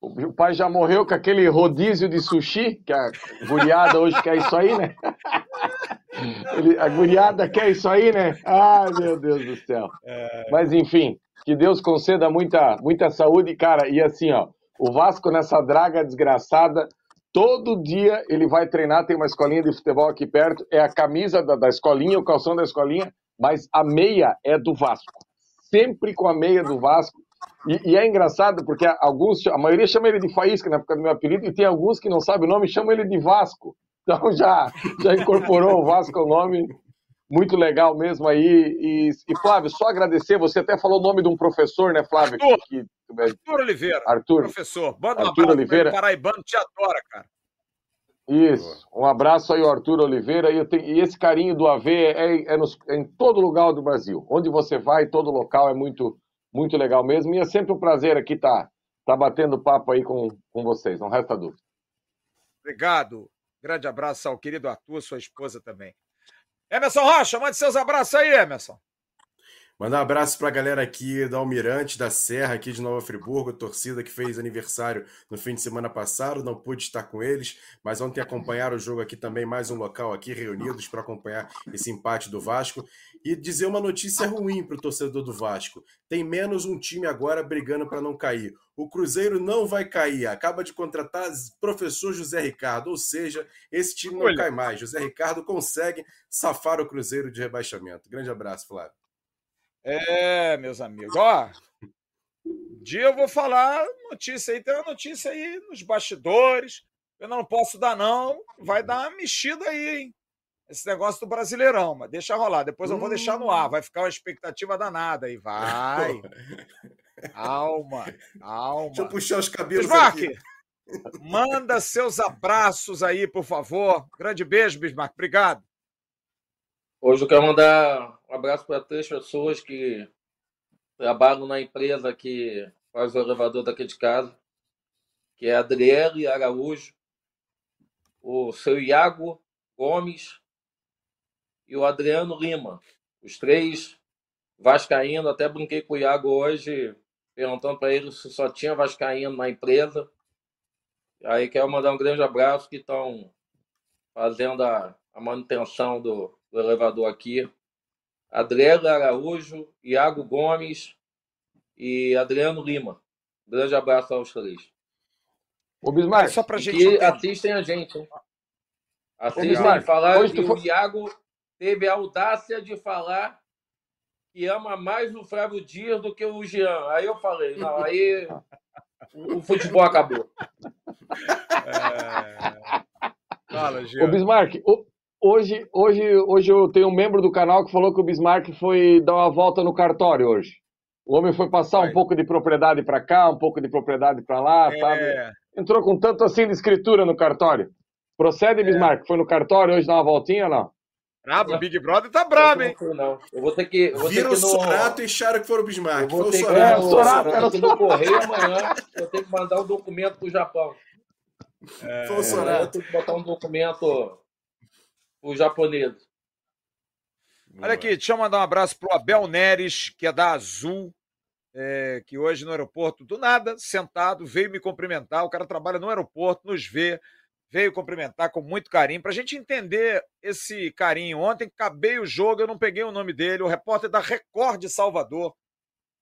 o pai já morreu com aquele rodízio de sushi, que a guriada hoje quer isso aí, né? Ele, a guriada quer isso aí, né? Ai, meu Deus do céu. É... Mas, enfim, que Deus conceda muita, muita saúde, cara. E assim, ó, o Vasco nessa draga desgraçada, todo dia ele vai treinar, tem uma escolinha de futebol aqui perto, é a camisa da, da escolinha, o calção da escolinha, mas a meia é do Vasco. Sempre com a meia do Vasco. E, e, é engraçado porque alguns, a maioria chama ele de Faísca na época do meu apelido, e tem alguns que não sabem o nome e chamam ele de Vasco. Então já, já incorporou o Vasco ao nome. Muito legal mesmo aí. E, e, Flávio, só agradecer, você até falou o nome de um professor, né, Flávio? Arthur, que, Arthur Oliveira. Arthur. Professor. Manda um Arthur Oliveira. Paraibano te adora, cara. Isso. Um abraço aí, Arthur Oliveira. E, tenho, e esse carinho do AV é, é, nos, é, em todo lugar do Brasil. Onde você vai, todo local é muito, muito legal mesmo. E é sempre um prazer aqui estar tá, tá batendo papo aí com, com vocês. Não resta dúvida. Obrigado. Grande abraço ao querido Arthur, sua esposa também. Emerson Rocha, mande seus abraços aí, Emerson. Mandar um abraço para a galera aqui da Almirante, da Serra, aqui de Nova Friburgo, torcida que fez aniversário no fim de semana passado, não pude estar com eles, mas ontem acompanharam o jogo aqui também, mais um local aqui reunidos para acompanhar esse empate do Vasco. E dizer uma notícia ruim para o torcedor do Vasco: tem menos um time agora brigando para não cair. O Cruzeiro não vai cair, acaba de contratar professor José Ricardo, ou seja, esse time não Olha. cai mais. José Ricardo consegue safar o Cruzeiro de rebaixamento. Grande abraço, Flávio. É, meus amigos. Ó, um dia eu vou falar notícia aí, tem uma notícia aí nos bastidores. Eu não posso dar, não. Vai dar uma mexida aí, hein? Esse negócio do Brasileirão, mas deixa rolar. Depois eu vou deixar no ar. Hum. Vai ficar uma expectativa danada aí. Vai. Alma, alma. Deixa eu puxar os cabelos Bismarck, aqui. manda seus abraços aí, por favor. Grande beijo, Bismarck. Obrigado. Hoje eu quero mandar um abraço para três pessoas que trabalham na empresa que faz o elevador daqui de casa, que é Adriele Araújo, o seu Iago Gomes e o Adriano Lima. Os três vascaíno, até brinquei com o Iago hoje, perguntando para ele se só tinha vascaíno na empresa. Aí quero mandar um grande abraço que estão fazendo a, a manutenção do, do elevador aqui. Adriano Araújo, Iago Gomes e Adriano Lima. Um grande abraço aos três. O Bismarck, só pra gente. Que assistem a gente. Hein? Assistem falar que o Iago teve a audácia de falar que ama mais o Flávio Dias do que o Jean. Aí eu falei, não, aí o futebol acabou. É... Fala, Jean. Ô, Bismarck, o, Hoje, hoje, hoje eu tenho um membro do canal que falou que o Bismarck foi dar uma volta no cartório hoje. O homem foi passar um pouco de propriedade para cá, um pouco de propriedade para lá, é, sabe? entrou com tanto assim de escritura no cartório. Procede, Bismarck? Foi no cartório hoje dar uma voltinha ou não? Brabo, o Big Brother tá brabo, hein? Não, eu vou ter que. Vou Vira ter o que no... Sorato e acharam que foram o Bismarck. Eu vou Foi ter o que, Sorato. no, Sorato, eu era vou ter que no correio amanhã. Eu tenho que mandar um documento pro Japão. Foi o Amanhã eu Sorato. tenho que botar um documento pro japonês. Olha aqui, deixa eu mandar um abraço pro Abel Neres, que é da Azul, é, que hoje no aeroporto, do nada, sentado, veio me cumprimentar. O cara trabalha no aeroporto, nos vê, veio cumprimentar com muito carinho, pra gente entender esse carinho. Ontem acabei o jogo, eu não peguei o nome dele, o repórter da Record de Salvador.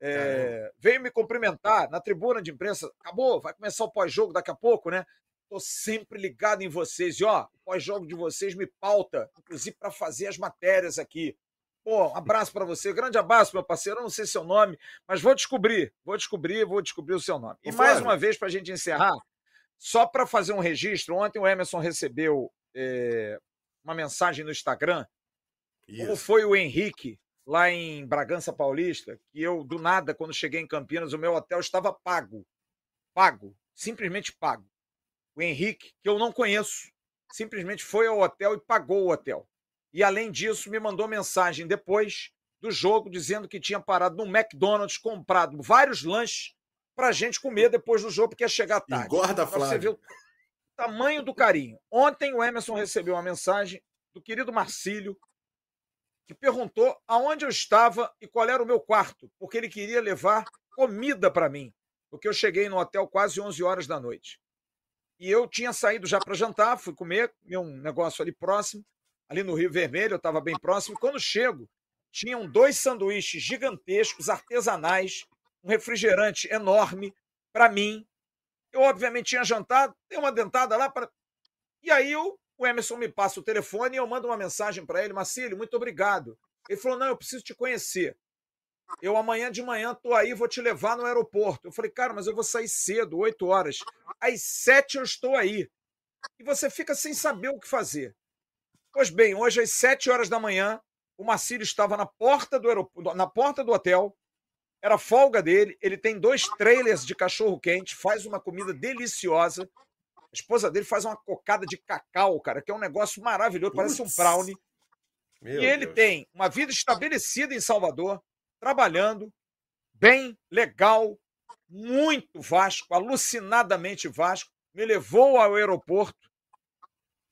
é, veio me cumprimentar na tribuna de imprensa. Acabou, vai começar o pós-jogo daqui a pouco, né? Tô sempre ligado em vocês. E ó, o pós-jogo de vocês me pauta, inclusive para fazer as matérias aqui. Pô, um abraço para você, grande abraço, meu parceiro. Eu não sei seu nome, mas vou descobrir, vou descobrir, vou descobrir o seu nome. E mais uma vez, para a gente encerrar, só para fazer um registro, ontem o Emerson recebeu é, uma mensagem no Instagram como Isso. foi o Henrique lá em Bragança Paulista, que eu, do nada, quando cheguei em Campinas, o meu hotel estava pago. Pago. Simplesmente pago. O Henrique, que eu não conheço, simplesmente foi ao hotel e pagou o hotel. E, além disso, me mandou mensagem depois do jogo dizendo que tinha parado no McDonald's, comprado vários lanches pra gente comer depois do jogo, porque ia chegar tarde. Engorda, Pra você Flávio. o tamanho do carinho. Ontem o Emerson recebeu uma mensagem do querido Marcílio, que perguntou aonde eu estava e qual era o meu quarto, porque ele queria levar comida para mim, porque eu cheguei no hotel quase 11 horas da noite. E eu tinha saído já para jantar, fui comer, comer um negócio ali próximo, ali no Rio Vermelho, eu estava bem próximo. E quando chego, tinham dois sanduíches gigantescos, artesanais, um refrigerante enorme para mim. Eu, obviamente, tinha jantado, dei uma dentada lá para. E aí eu, o Emerson me passa o telefone e eu mando uma mensagem para ele: Marcílio, muito obrigado. Ele falou: não, eu preciso te conhecer. Eu amanhã de manhã tô aí, vou te levar no aeroporto. Eu falei, cara, mas eu vou sair cedo, 8 horas. Às 7 eu estou aí. E você fica sem saber o que fazer. Pois bem, hoje às 7 horas da manhã, o Marcílio estava na porta do aeroporto, na porta do hotel. Era folga dele, ele tem dois trailers de cachorro quente, faz uma comida deliciosa. A esposa dele faz uma cocada de cacau, cara, que é um negócio maravilhoso, parece um brownie. Meu E ele Deus. tem uma vida estabelecida em Salvador, trabalhando, bem, legal, muito Vasco, alucinadamente Vasco. Me levou ao aeroporto,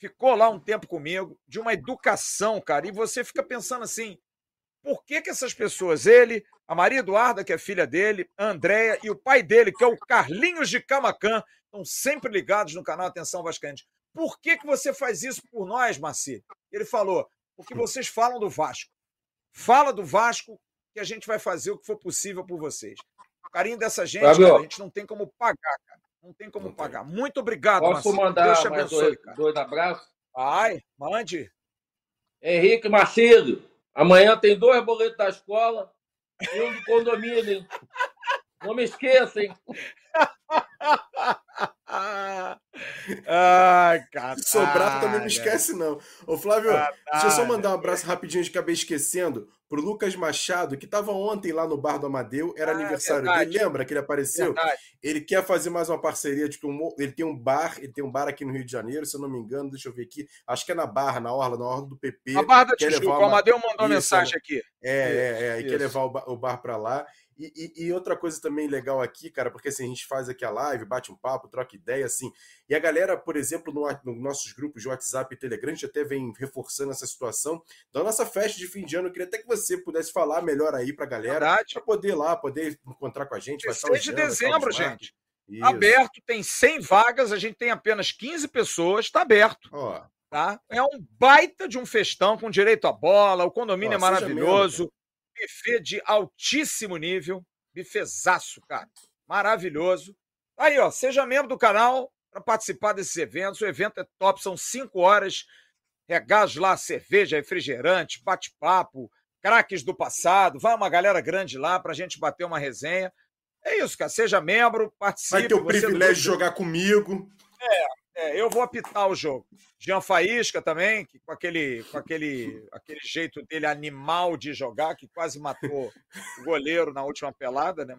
ficou lá um tempo comigo, de uma educação, cara. E você fica pensando assim: por que, que essas pessoas, ele, a Maria Eduarda, que é filha dele, a Andréia e o pai dele, que é o Carlinhos de Camacan, estão sempre ligados no canal Atenção Vascaínos. Por que, que você faz isso por nós, Marci? Ele falou: porque vocês falam do Vasco. Fala do Vasco que a gente vai fazer o que for possível por vocês. O carinho dessa gente, cara, a gente não tem como pagar, cara. Não tem como Não tem. pagar. Muito obrigado, Posso Marcelo. mandar Deus te abençoe, dois, cara. dois abraços? Ai, mande. Henrique Macedo, amanhã tem dois boletos da escola e um do condomínio, hein? Não me esqueça, Ai, cara. Sobrato também não esquece, não. Ô, Flávio, deixa eu só mandar um abraço rapidinho, que acabei esquecendo, pro Lucas Machado, que tava ontem lá no Bar do Amadeu, era Ah, aniversário verdade. dele, lembra que ele apareceu? Verdade. Ele quer fazer mais uma parceria, tipo, um- ele tem um bar, ele tem um bar aqui no Rio de Janeiro, se eu não me engano, deixa eu ver aqui, acho que é na Barra, na Orla, na Orla do PP. A Barra da Tijuca, o Amadeu mandou uma Isso, mensagem aqui. É, é, é, e Isso, quer levar o, ba- o bar pra lá. E, e- e outra coisa também legal aqui, cara, porque assim, a gente faz aqui a live, bate um papo, troca ideia, assim. E a galera, por exemplo, no, nos nossos grupos de WhatsApp e Telegram, a gente até vem reforçando essa situação da nossa festa de fim de ano. Eu queria até que você pudesse falar melhor aí pra galera, Verdade. pra poder ir lá, poder encontrar com a gente. Vai estar o 16 de dezembro, gente. Isso. Aberto, tem 100 vagas, a gente tem apenas 15 pessoas, está aberto. Ó, Tá? É um baita de um festão com direito à bola, o condomínio Ó, é maravilhoso, buffet de altíssimo nível, bifezaço, cara, maravilhoso. Aí, ó, seja membro do canal para participar desses eventos, o evento é top, são cinco horas, regados lá, cerveja, refrigerante, bate-papo, craques do passado, vai uma galera grande lá para a gente bater uma resenha. É isso, cara, seja membro, participe. vai ter o privilégio de jogar comigo. é, eu vou apitar o jogo. Jean Faísca também, que com aquele, com aquele, aquele jeito dele animal de jogar, que quase matou o goleiro na última pelada, né?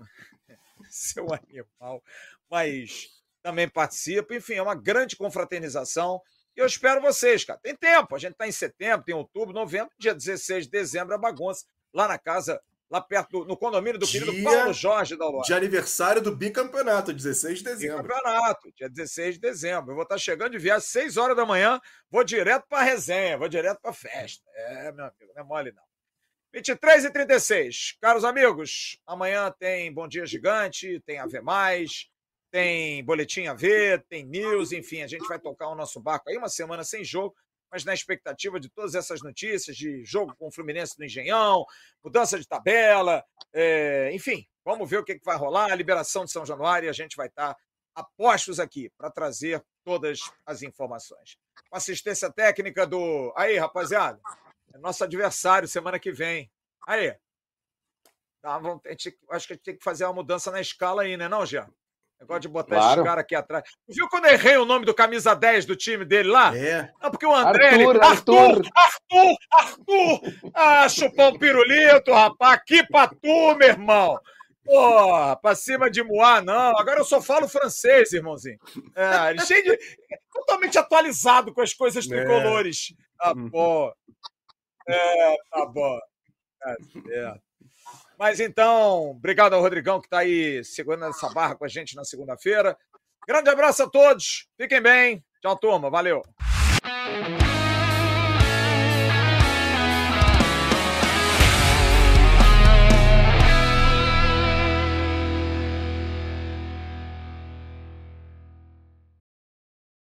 Seu animal. Mas também participa. Enfim, é uma grande confraternização. E eu espero vocês, cara. Tem tempo, a gente está em setembro, tem outubro, novembro, dia 16 de dezembro é bagunça, lá na casa lá perto do no condomínio do dia querido Paulo Jorge da Luar. De aniversário do bicampeonato, 16 de dezembro. Bicampeonato, dia 16 de dezembro. Eu vou estar chegando de viagem às 6 horas da manhã, vou direto para a resenha, vou direto para a festa. É, meu amigo, não é mole não. 23 e 36. Caros amigos, amanhã tem Bom Dia Gigante, tem AV Mais, tem Boletim AV, tem News, enfim, a gente vai tocar o nosso barco aí uma semana sem jogo, mas na expectativa de todas essas notícias de jogo com o Fluminense no Engenhão, mudança de tabela, é, enfim, vamos ver o que, que vai rolar, a liberação de São Januário e a gente vai estar apostos aqui para trazer todas as informações. Com assistência técnica do. Aí, rapaziada, é nosso adversário semana que vem. Aí. Tá, vamos, gente, acho que a gente tem que fazer uma mudança na escala aí, né, não, Jean? Negócio de botar claro. esse cara aqui atrás. Viu quando eu errei o nome do camisa 10 do time dele lá? É. Não, porque o André. Arthur, ele... Arthur, Arthur, Arthur, Ah, chupar um pirulito, rapaz. Aqui pra tu, meu irmão. Porra, pra cima de Moá, não. Agora eu só falo francês, irmãozinho. É, ele cheio de. totalmente atualizado com as coisas é. tricolores. É. Ah, pô. É, tá bom. É, mas então, obrigado ao Rodrigão que está aí segurando essa barra com a gente na segunda-feira. Grande abraço a todos, fiquem bem. Tchau, turma. Valeu.